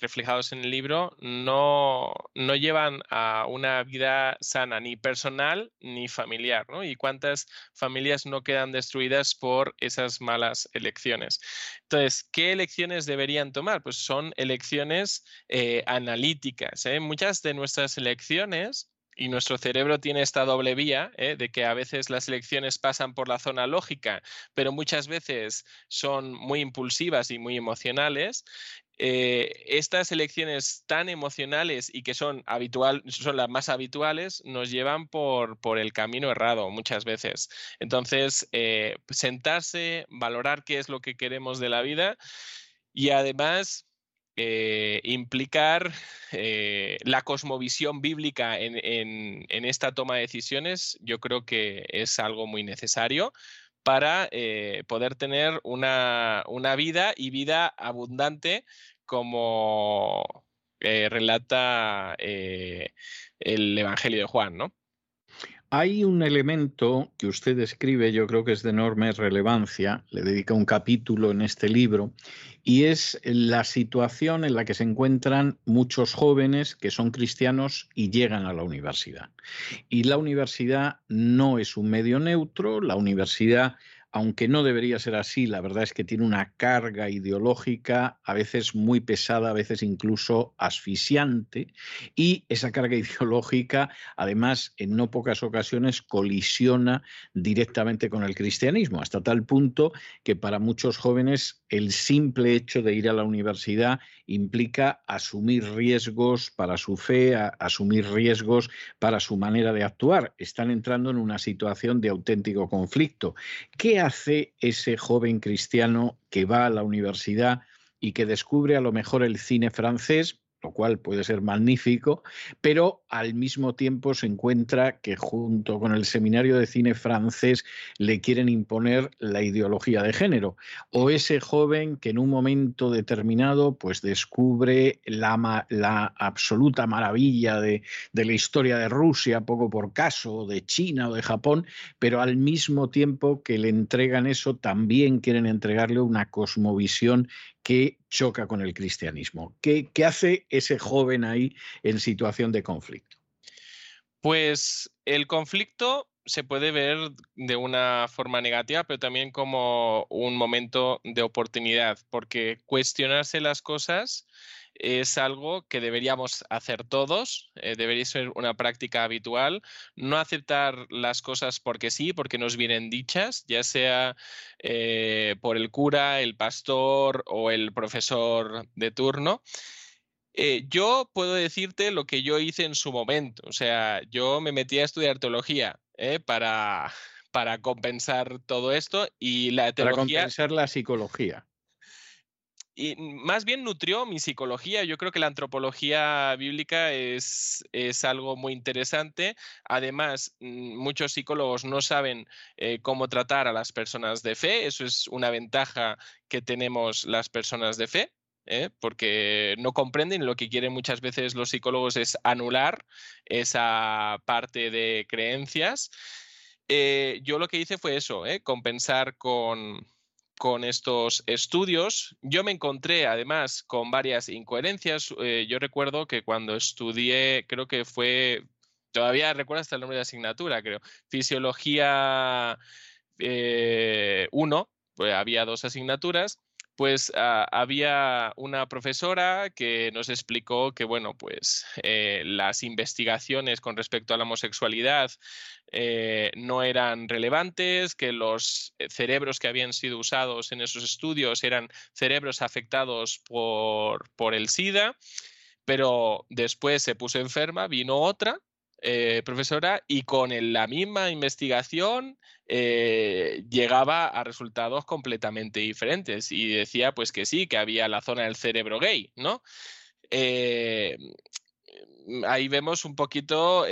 reflejados en el libro no, no, llevan a una vida sana, ni personal ni familiar. ¿no? ¿Y cuántas familias no quedan destruidas por esas malas elecciones? Entonces, ¿qué elecciones deberían tomar? Pues son elecciones eh, analíticas. ¿eh? Muchas de nuestras elecciones y nuestro cerebro tiene esta doble vía ¿eh? de que a veces las elecciones pasan por la zona lógica, pero muchas veces son muy impulsivas y muy emocionales. Eh, estas elecciones tan emocionales y que son, habitual, son las más habituales nos llevan por, por el camino errado muchas veces. Entonces, eh, sentarse, valorar qué es lo que queremos de la vida y además eh, implicar eh, la cosmovisión bíblica en, esta toma de decisiones, yo creo que es algo muy necesario para eh, poder tener una, vida y vida abundante como relata el Evangelio de Juan, ¿no? Hay un elemento que usted escribe, yo creo que es de enorme relevancia, le dedica un capítulo en este libro, y es la situación en la que se encuentran muchos jóvenes que son cristianos y llegan a la universidad. Y la universidad no es un medio neutro, la universidad aunque no debería ser así, la verdad es que tiene una carga ideológica a veces muy pesada, a veces incluso asfixiante, y esa carga *laughs* ideológica, además, en no pocas ocasiones colisiona directamente con el cristianismo, hasta tal punto que para muchos jóvenes el simple hecho de ir a la universidad implica asumir riesgos para su fe, asumir riesgos para su manera de actuar. Están entrando en una situación de auténtico conflicto. ¿Qué hace ese joven cristiano que va a la universidad y que descubre a lo mejor el cine francés? Lo cual puede ser magnífico, pero al mismo tiempo se encuentra que junto con el seminario de cine francés le quieren imponer la ideología de género. O ese joven que en un momento determinado pues descubre la, absoluta maravilla de, de la historia de Rusia, poco por caso, de China o de Japón, pero al mismo tiempo que le entregan eso, también quieren entregarle una cosmovisión que choca con el cristianismo. ¿Qué, hace ese joven ahí en situación de conflicto? Pues el conflicto se puede ver de una forma negativa, pero también como un momento de oportunidad, porque cuestionarse las cosas es algo que deberíamos hacer todos, eh, debería ser una práctica habitual, no aceptar las cosas porque sí, porque nos vienen dichas, ya sea eh, por el cura, el pastor o el profesor de turno. Eh, yo puedo decirte lo que yo hice en su momento, o sea, yo me metí a estudiar teología para, para compensar todo esto y la teología... Para compensar la psicología y más bien nutrió mi psicología. Yo creo que la antropología bíblica es, algo muy interesante. Además, mm, muchos psicólogos no saben eh, cómo tratar a las personas de fe. Eso es una ventaja que tenemos las personas de fe. ¿eh? porque no comprenden lo que quieren muchas veces los psicólogos es anular esa parte de creencias. Eh, yo lo que hice fue eso, compensar con, con estos estudios. Yo me encontré además con varias incoherencias. Eh, yo recuerdo que cuando estudié, creo que fue, todavía recuerdo hasta el nombre de asignatura, creo, Fisiología 1, eh, pues había dos asignaturas pues ah, había una profesora que nos explicó que, bueno, pues eh, las investigaciones con respecto a la homosexualidad eh, no eran relevantes, que los eh, cerebros que habían sido usados en esos estudios eran cerebros afectados por, por el SIDA, pero después se puso enferma, vino otra eh, profesora y con la misma investigación eh, llegaba a resultados completamente diferentes y decía pues que sí, que había la zona del cerebro gay, ¿no? Eh, ahí vemos un poquito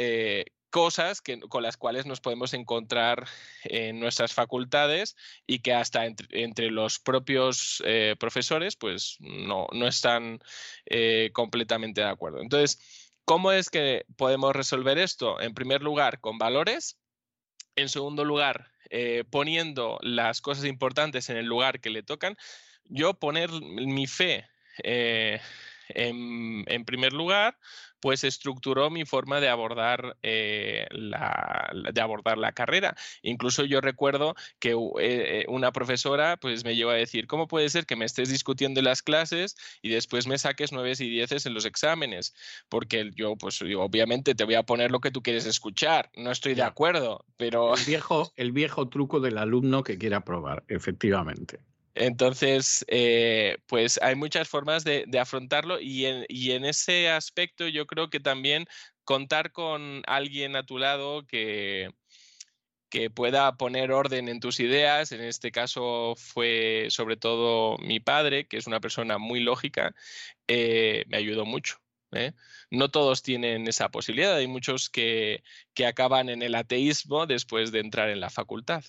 cosas que, con las cuales nos podemos encontrar en nuestras facultades y que hasta entre, los propios profesores pues no, no están completamente de acuerdo. Entonces, ¿Cómo es que podemos resolver esto? En primer lugar, con valores. En segundo lugar, eh, poniendo las cosas importantes en el lugar que le tocan. Yo poner mi fe eh, en, primer lugar, pues estructuró mi forma de abordar, eh, la, de abordar la carrera. Incluso yo recuerdo que eh, eh, una profesora pues me llevó a decir, ¿cómo puede ser que me estés discutiendo en las clases y después me saques nueves y dieces en los exámenes? Porque yo, pues obviamente te voy a poner lo que tú quieres escuchar, no estoy de acuerdo, pero... El viejo, el viejo truco del alumno que quiera probar, efectivamente. Entonces, eh, pues hay muchas formas de, afrontarlo y en, ese aspecto yo creo que también contar con alguien a tu lado que, pueda poner orden en tus ideas, en este caso fue sobre todo mi padre, que es una persona muy lógica, eh, me ayudó mucho. ¿eh? No todos tienen esa posibilidad, hay muchos que, que acaban en el ateísmo después de entrar en la facultad.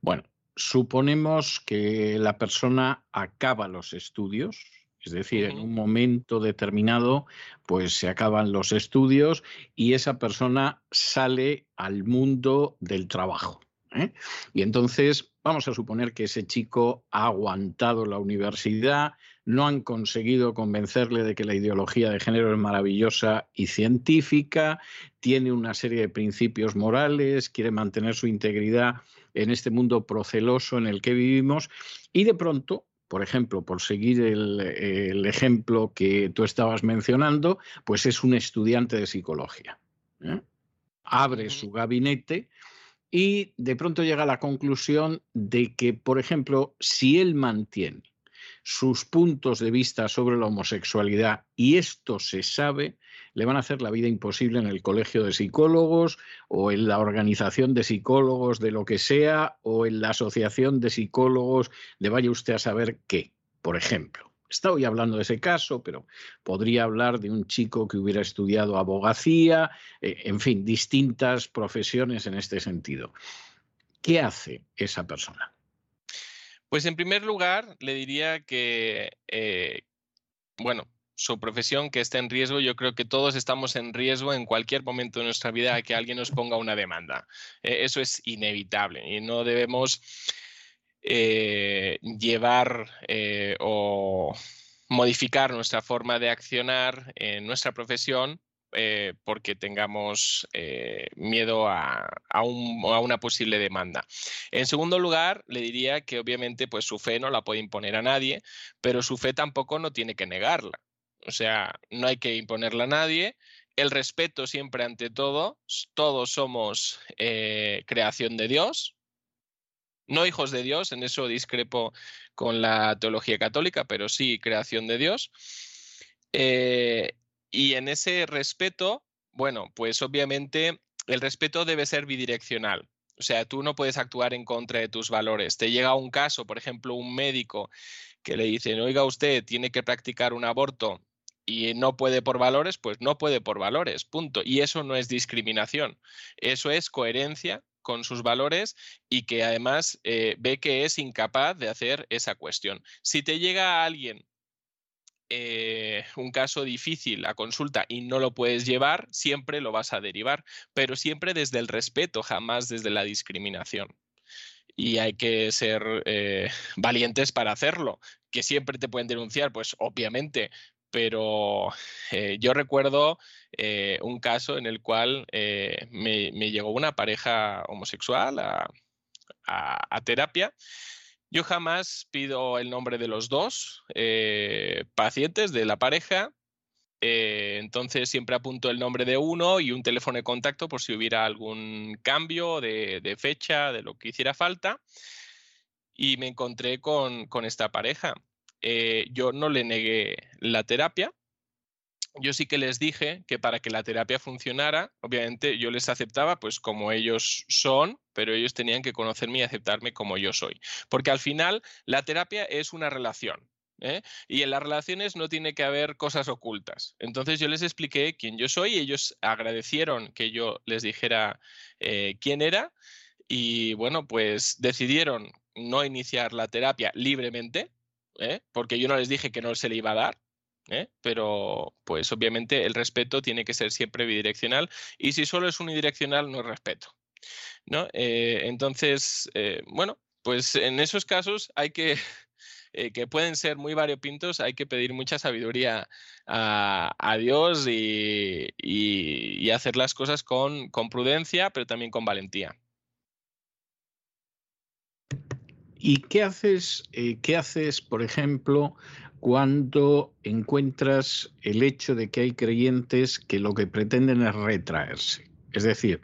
Bueno, suponemos que la persona acaba los estudios, es decir, en un momento determinado, pues se acaban los estudios y esa persona sale al mundo del trabajo. ¿eh? Y entonces vamos a suponer que ese chico ha aguantado la universidad, no han conseguido convencerle de que la ideología de género es maravillosa y científica, tiene una serie de principios morales, quiere mantener su integridad en este mundo proceloso en el que vivimos y de pronto, por ejemplo, por seguir el, ejemplo que tú estabas mencionando, pues es un estudiante de psicología. ¿eh? Abre su gabinete y de pronto llega a la conclusión de que, por ejemplo, si él mantiene sus puntos de vista sobre la homosexualidad y esto se sabe, le van a hacer la vida imposible en el colegio de psicólogos o en la organización de psicólogos de lo que sea o en la asociación de psicólogos de vaya usted a saber qué, por ejemplo. Estoy hablando de ese caso, pero podría hablar de un chico que hubiera estudiado abogacía, eh, en fin, distintas profesiones en este sentido. ¿Qué hace esa persona? Pues en primer lugar, le diría que, eh, bueno, su profesión que está en riesgo, yo creo que todos estamos en riesgo en cualquier momento de nuestra vida a que alguien nos ponga una demanda. Eh, eso es inevitable y no debemos eh, llevar eh, o modificar nuestra forma de accionar en nuestra profesión porque tengamos miedo a, a, una posible demanda. En segundo lugar, le diría que obviamente pues, su fe no la puede imponer a nadie, pero su fe tampoco no tiene que negarla. O sea, no hay que imponerla a nadie. El respeto siempre ante todo. Todos somos eh, creación de Dios. No hijos de Dios, en eso discrepo con la teología católica, pero sí creación de Dios. Eh, y en ese respeto, bueno, pues obviamente el respeto debe ser bidireccional. O sea, tú no puedes actuar en contra de tus valores. Te llega un caso, por ejemplo, un médico que le dice, oiga usted, tiene que practicar un aborto y no puede por valores, pues no puede por valores, punto. Y eso no es discriminación, eso es coherencia con sus valores y que además eh, ve que es incapaz de hacer esa cuestión. Si te llega a alguien eh, un caso difícil a consulta y no lo puedes llevar, siempre lo vas a derivar, pero siempre desde el respeto, jamás desde la discriminación. y hay que ser eh, valientes para hacerlo. Que siempre te pueden denunciar, pues obviamente, pero eh, yo recuerdo un caso en el cual me, llegó una pareja homosexual a, terapia. Yo jamás pido el nombre de los dos pacientes de la pareja eh, entonces siempre apunto el nombre de uno y un teléfono de contacto por si hubiera algún cambio de, fecha, de lo que hiciera falta. Y me encontré con, esta pareja. Eh, yo no le negué la terapia. Yo sí que les dije que para que la terapia funcionara, obviamente yo les aceptaba pues como ellos son, pero ellos tenían que conocerme y aceptarme como yo soy. Porque al final la terapia es una relación. ¿eh? Y en las relaciones no tiene que haber cosas ocultas. Entonces yo les expliqué quién yo soy, ellos agradecieron que yo les dijera eh, quién era y bueno, pues decidieron no iniciar la terapia libremente, ¿eh? porque yo no les dije que no se le iba a dar. Pero, pues obviamente el respeto tiene que ser siempre bidireccional y si solo es unidireccional no es respeto. ¿no? entonces, bueno, pues en esos casos hay que, *laughs* eh, que pueden ser muy variopintos, hay que pedir mucha sabiduría a, Dios y, hacer las cosas con, prudencia, pero también con valentía. ¿Y qué haces, eh, qué haces, por ejemplo, cuando encuentras el hecho de que hay creyentes que lo que pretenden es retraerse? Es decir,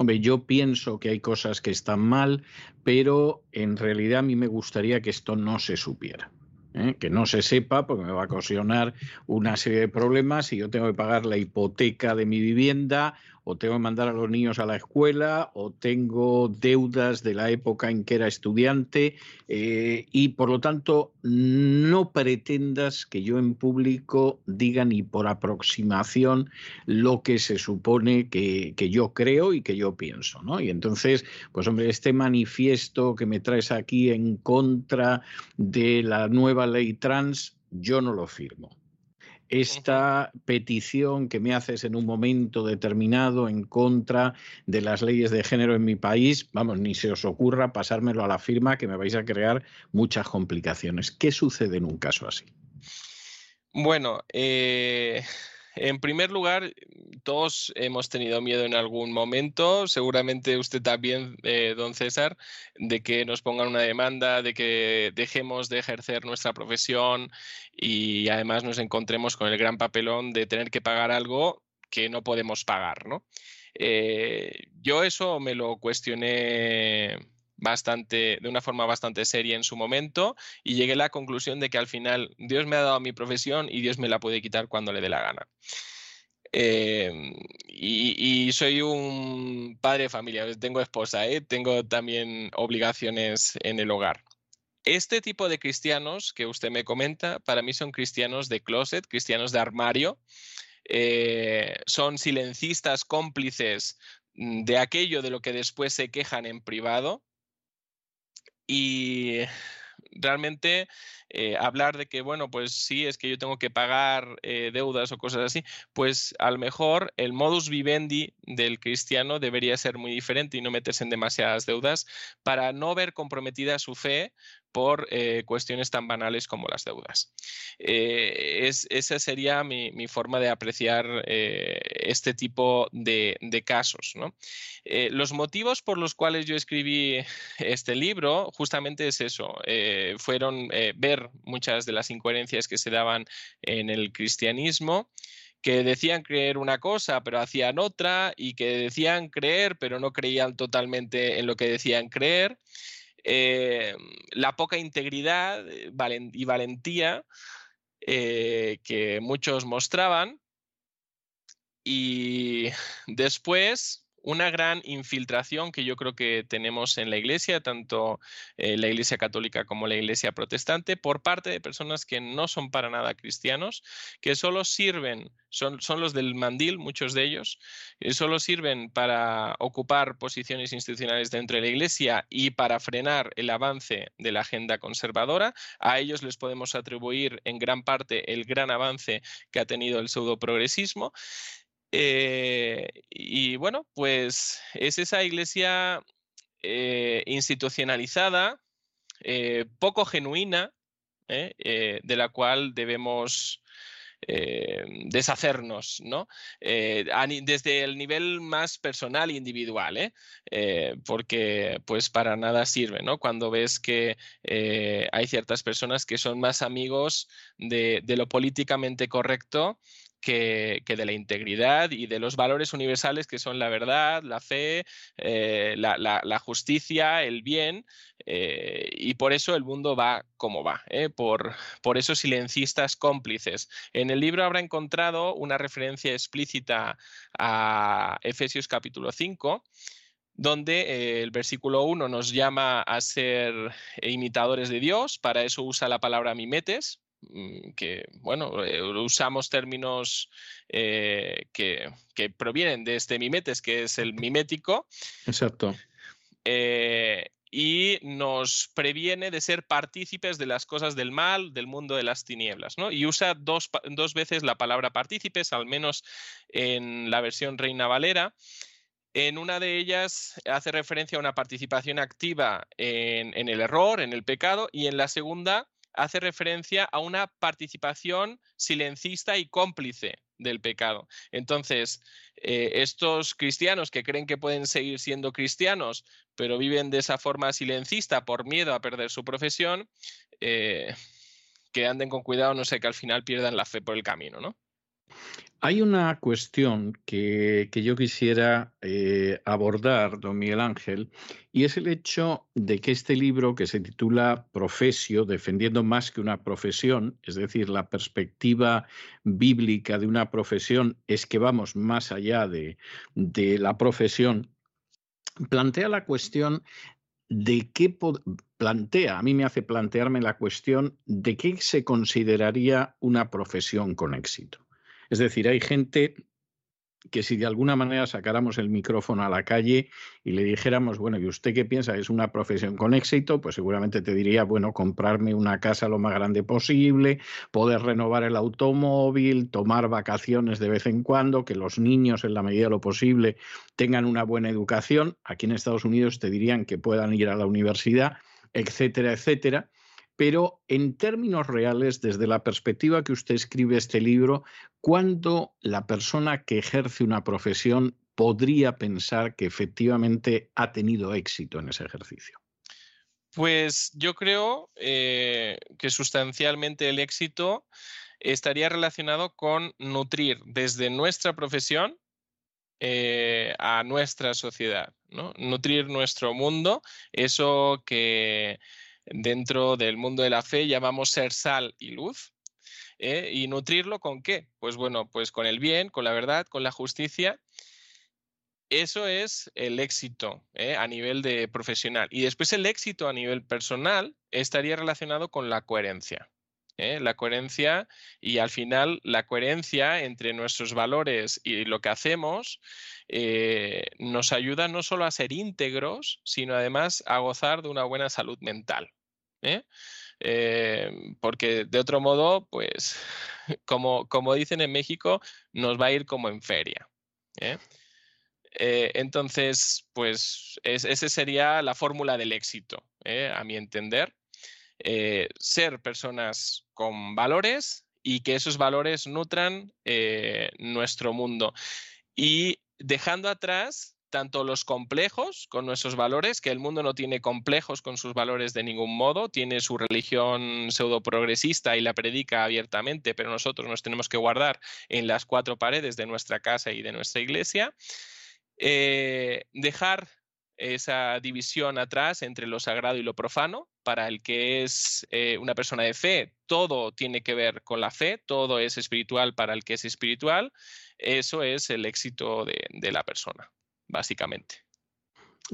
Hombre, yo pienso que hay cosas que están mal, pero en realidad a mí me gustaría que esto no se supiera. ¿eh? que no se sepa, porque me va a ocasionar una serie de problemas y yo tengo que pagar la hipoteca de mi vivienda o tengo que mandar a los niños a la escuela, o tengo deudas de la época en que era estudiante, eh, y por lo tanto no pretendas que yo en público diga ni por aproximación lo que se supone que, que yo creo y que yo pienso. ¿no? Y entonces, pues hombre, este manifiesto que me traes aquí en contra de la nueva ley trans, yo no lo firmo esta petición que me haces en un momento determinado en contra de las leyes de género en mi país, vamos, ni se os ocurra pasármelo a la firma que me vais a crear muchas complicaciones. ¿Qué sucede en un caso así? Bueno, eh, en primer lugar, todos hemos tenido miedo en algún momento, seguramente usted también, eh, don César, de que nos pongan una demanda, de que dejemos de ejercer nuestra profesión y además nos encontremos con el gran papelón de tener que pagar algo que no podemos pagar, ¿no? Eh, yo eso me lo cuestioné bastante, de una forma bastante seria en su momento y llegué a la conclusión de que al final Dios me ha dado mi profesión y Dios me la puede quitar cuando le dé la gana. Em, y, soy un padre de familia, tengo esposa, ¿eh? tengo también obligaciones en el hogar. Este tipo de cristianos que usted me comenta, para mí son cristianos de closet, cristianos de armario, eh, son silencistas cómplices mm, de aquello de lo que después se quejan en privado, y realmente eh, hablar de que, bueno, pues sí, es que yo tengo que pagar eh, deudas o cosas así, pues a lo mejor el modus vivendi del cristiano debería ser muy diferente y no meterse en demasiadas deudas para no ver comprometida su fe por eh, cuestiones tan banales como las deudas. esa sería mi, forma de apreciar este tipo de, de casos. ¿no? los motivos por los cuales yo escribí este libro justamente es eso, fueron ver muchas de las incoherencias que se daban en el cristianismo que decían creer una cosa pero hacían otra y que decían creer pero no creían totalmente en lo que decían creer, eh, la poca integridad eh, y valentía eh, que muchos mostraban. Y después una gran infiltración que yo creo que tenemos en la Iglesia, tanto eh, la Iglesia católica como la Iglesia protestante, por parte de personas que no son para nada cristianos, que solo sirven, son, son los del mandil, muchos de ellos, que solo sirven para ocupar posiciones institucionales dentro de la Iglesia y para frenar el avance de la agenda conservadora. A ellos les podemos atribuir en gran parte el gran avance que ha tenido el pseudo progresismo. Eh, y bueno, pues es esa iglesia institucionalizada, poco genuina, de la cual debemos eh, deshacernos, ¿no? Eh, desde el nivel más personal e individual, ¿eh? porque pues para nada sirve, ¿no? Cuando ves que hay ciertas personas que son más amigos de, de lo políticamente correcto que, de la integridad y de los valores universales que son la verdad, la fe, eh, la, justicia, el bien, eh, y por eso el mundo va como va, ¿eh? por, por esos silencistas cómplices. En el libro habrá encontrado una referencia explícita a Efesios capítulo 5 donde el versículo 1 nos llama a ser imitadores de Dios, para eso usa la palabra mimetes, que, bueno, eh, usamos términos eh, que, provienen de este mimetes, que es el mimético. Exacto. Eh, y nos previene de ser partícipes de las cosas del mal, del mundo de las tinieblas. ¿no? Y usa dos, veces la palabra partícipes, al menos en la versión Reina Valera. En una de ellas hace referencia a una participación activa en, en el error, en el pecado, y en la segunda hace referencia a una participación silencista y cómplice del pecado. Entonces, eh, estos cristianos que creen que pueden seguir siendo cristianos, pero viven de esa forma silencista por miedo a perder su profesión, eh, que anden con cuidado, no sé, que al final pierdan la fe por el camino, ¿no? Hay una cuestión que, yo quisiera eh, abordar, don Miguel Ángel, y es el hecho de que este libro que se titula Profesio, defendiendo más que una profesión, es decir, la perspectiva bíblica de una profesión es que vamos más allá de, de la profesión, plantea la cuestión de qué plantea, a mí me hace plantearme la cuestión de qué se consideraría una profesión con éxito. Es decir, hay gente que si de alguna manera sacáramos el micrófono a la calle y le dijéramos, bueno, ¿y usted qué piensa? ¿Es una profesión con éxito? Pues seguramente te diría, bueno, comprarme una casa lo más grande posible, poder renovar el automóvil, tomar vacaciones de vez en cuando, que los niños en la medida de lo posible tengan una buena educación. Aquí en Estados Unidos te dirían que puedan ir a la universidad, etcétera, etcétera pero en términos reales, desde la perspectiva que usted escribe este libro, ¿cuándo la persona que ejerce una profesión podría pensar que efectivamente ha tenido éxito en ese ejercicio? Pues yo creo eh, que sustancialmente el éxito estaría relacionado con nutrir desde nuestra profesión eh, a nuestra sociedad, ¿no? nutrir nuestro mundo, eso que dentro del mundo de la fe llamamos ser sal y luz. ¿eh? ¿Y nutrirlo con qué? Pues bueno, pues con el bien, con la verdad, con la justicia. Eso es el éxito ¿eh? a nivel de profesional. Y después el éxito a nivel personal estaría relacionado con la coherencia. ¿eh? La coherencia y al final la coherencia entre nuestros valores y lo que hacemos nos ayuda no solo a ser íntegros, sino además a gozar de una buena salud mental. ¿Eh? Em, porque de otro modo, pues, *laughs* como, como dicen en México, nos va a ir como en feria. ¿eh? Eh, entonces, pues, esa sería la fórmula del éxito, a mi entender. ser personas con valores y que esos valores nutran nuestro mundo. Y dejando atrás tanto los complejos con nuestros valores, que el mundo no tiene complejos con sus valores de ningún modo, tiene su religión pseudo progresista y la predica abiertamente, pero nosotros nos tenemos que guardar en las cuatro paredes de nuestra casa y de nuestra iglesia. Eh, dejar esa división atrás entre lo sagrado y lo profano. Para el que es eh, una persona de fe, todo tiene que ver con la fe, todo es espiritual para el que es espiritual. Eso es el éxito de la persona básicamente.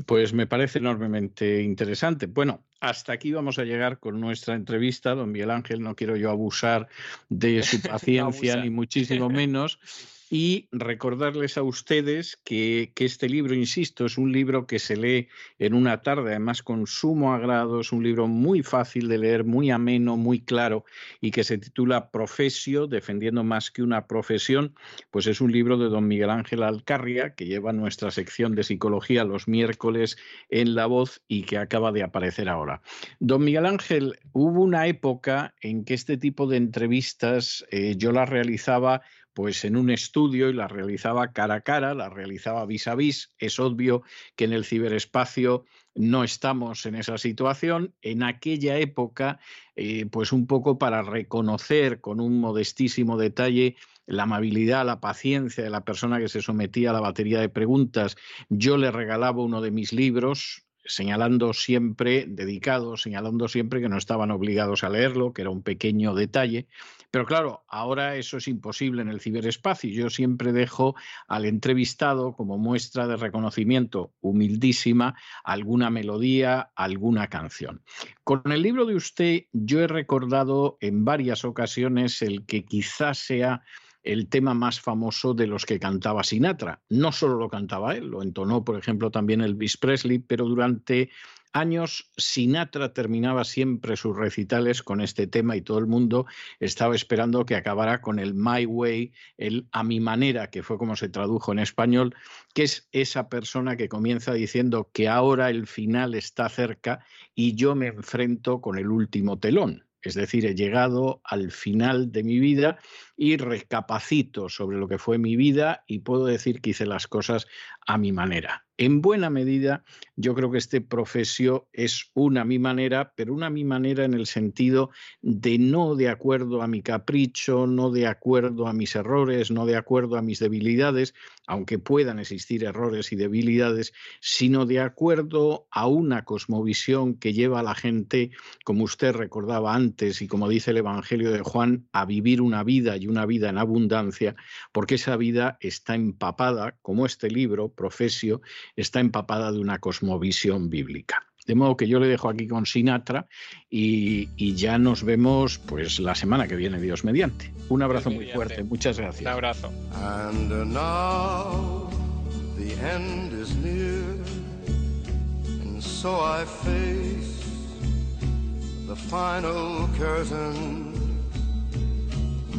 Pues me parece enormemente interesante. Bueno, hasta aquí vamos a llegar con nuestra entrevista, don Miguel Ángel. No quiero yo abusar de su *laughs* paciencia, ni muchísimo menos. *laughs* y recordarles a ustedes que, este libro, insisto, es un libro que se lee en una tarde, además con sumo agrado, es un libro muy fácil de leer, muy ameno, muy claro y que se titula Profesio, defendiendo más que una profesión, pues es un libro de don Miguel Ángel Alcarria que lleva nuestra sección de psicología los miércoles en La Voz y que acaba de aparecer ahora. Don Miguel Ángel, hubo una época en que este tipo de entrevistas eh, yo las realizaba pues en un estudio y la realizaba cara a cara, la realizaba vis a vis. Es obvio que en el ciberespacio no estamos en esa situación. En aquella época, eh, pues un poco para reconocer con un modestísimo detalle la amabilidad, la paciencia de la persona que se sometía a la batería de preguntas, yo le regalaba uno de mis libros, señalando siempre, dedicado, señalando siempre que no estaban obligados a leerlo, que era un pequeño detalle. Pero claro, ahora eso es imposible en el ciberespacio. Yo siempre dejo al entrevistado como muestra de reconocimiento humildísima alguna melodía, alguna canción. Con el libro de usted yo he recordado en varias ocasiones el que quizás sea el tema más famoso de los que cantaba Sinatra. No solo lo cantaba él, lo entonó, por ejemplo, también Elvis Presley, pero durante años Sinatra terminaba siempre sus recitales con este tema y todo el mundo estaba esperando que acabara con el My Way, el a mi manera, que fue como se tradujo en español, que es esa persona que comienza diciendo que ahora el final está cerca y yo me enfrento con el último telón. Es decir, he llegado al final de mi vida y recapacito sobre lo que fue mi vida y puedo decir que hice las cosas a mi manera. En buena medida, yo creo que este profesio es una mi manera, pero una mi manera en el sentido de no de acuerdo a mi capricho, no de acuerdo a mis errores, no de acuerdo a mis debilidades, aunque puedan existir errores y debilidades, sino de acuerdo a una cosmovisión que lleva a la gente, como usted recordaba antes y como dice el Evangelio de Juan, a vivir una vida y una vida en abundancia, porque esa vida está empapada, como este libro, Profesio, está empapada de una cosmovisión bíblica. De modo que yo le dejo aquí con Sinatra y, ya nos vemos pues la semana que viene, Dios mediante. Un abrazo muy fuerte, muchas gracias. Un abrazo.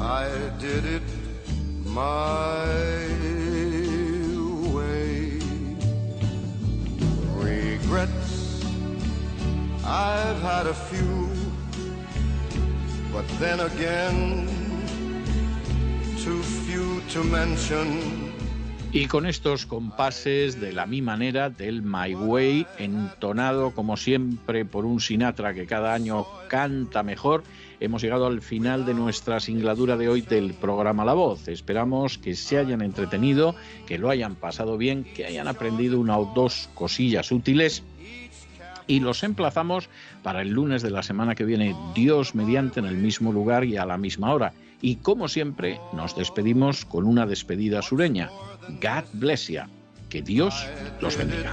I did it my way. Regrets, I've had a few, but then again, too few to mention. Y con estos compases de la mi manera del My Way, entonado como siempre por un Sinatra que cada año canta mejor, hemos llegado al final de nuestra singladura de hoy del programa La Voz. Esperamos que se hayan entretenido, que lo hayan pasado bien, que hayan aprendido una o dos cosillas útiles y los emplazamos para el lunes de la semana que viene, Dios mediante, en el mismo lugar y a la misma hora. Y como siempre, nos despedimos con una despedida sureña. God bless you. Que Dios los bendiga.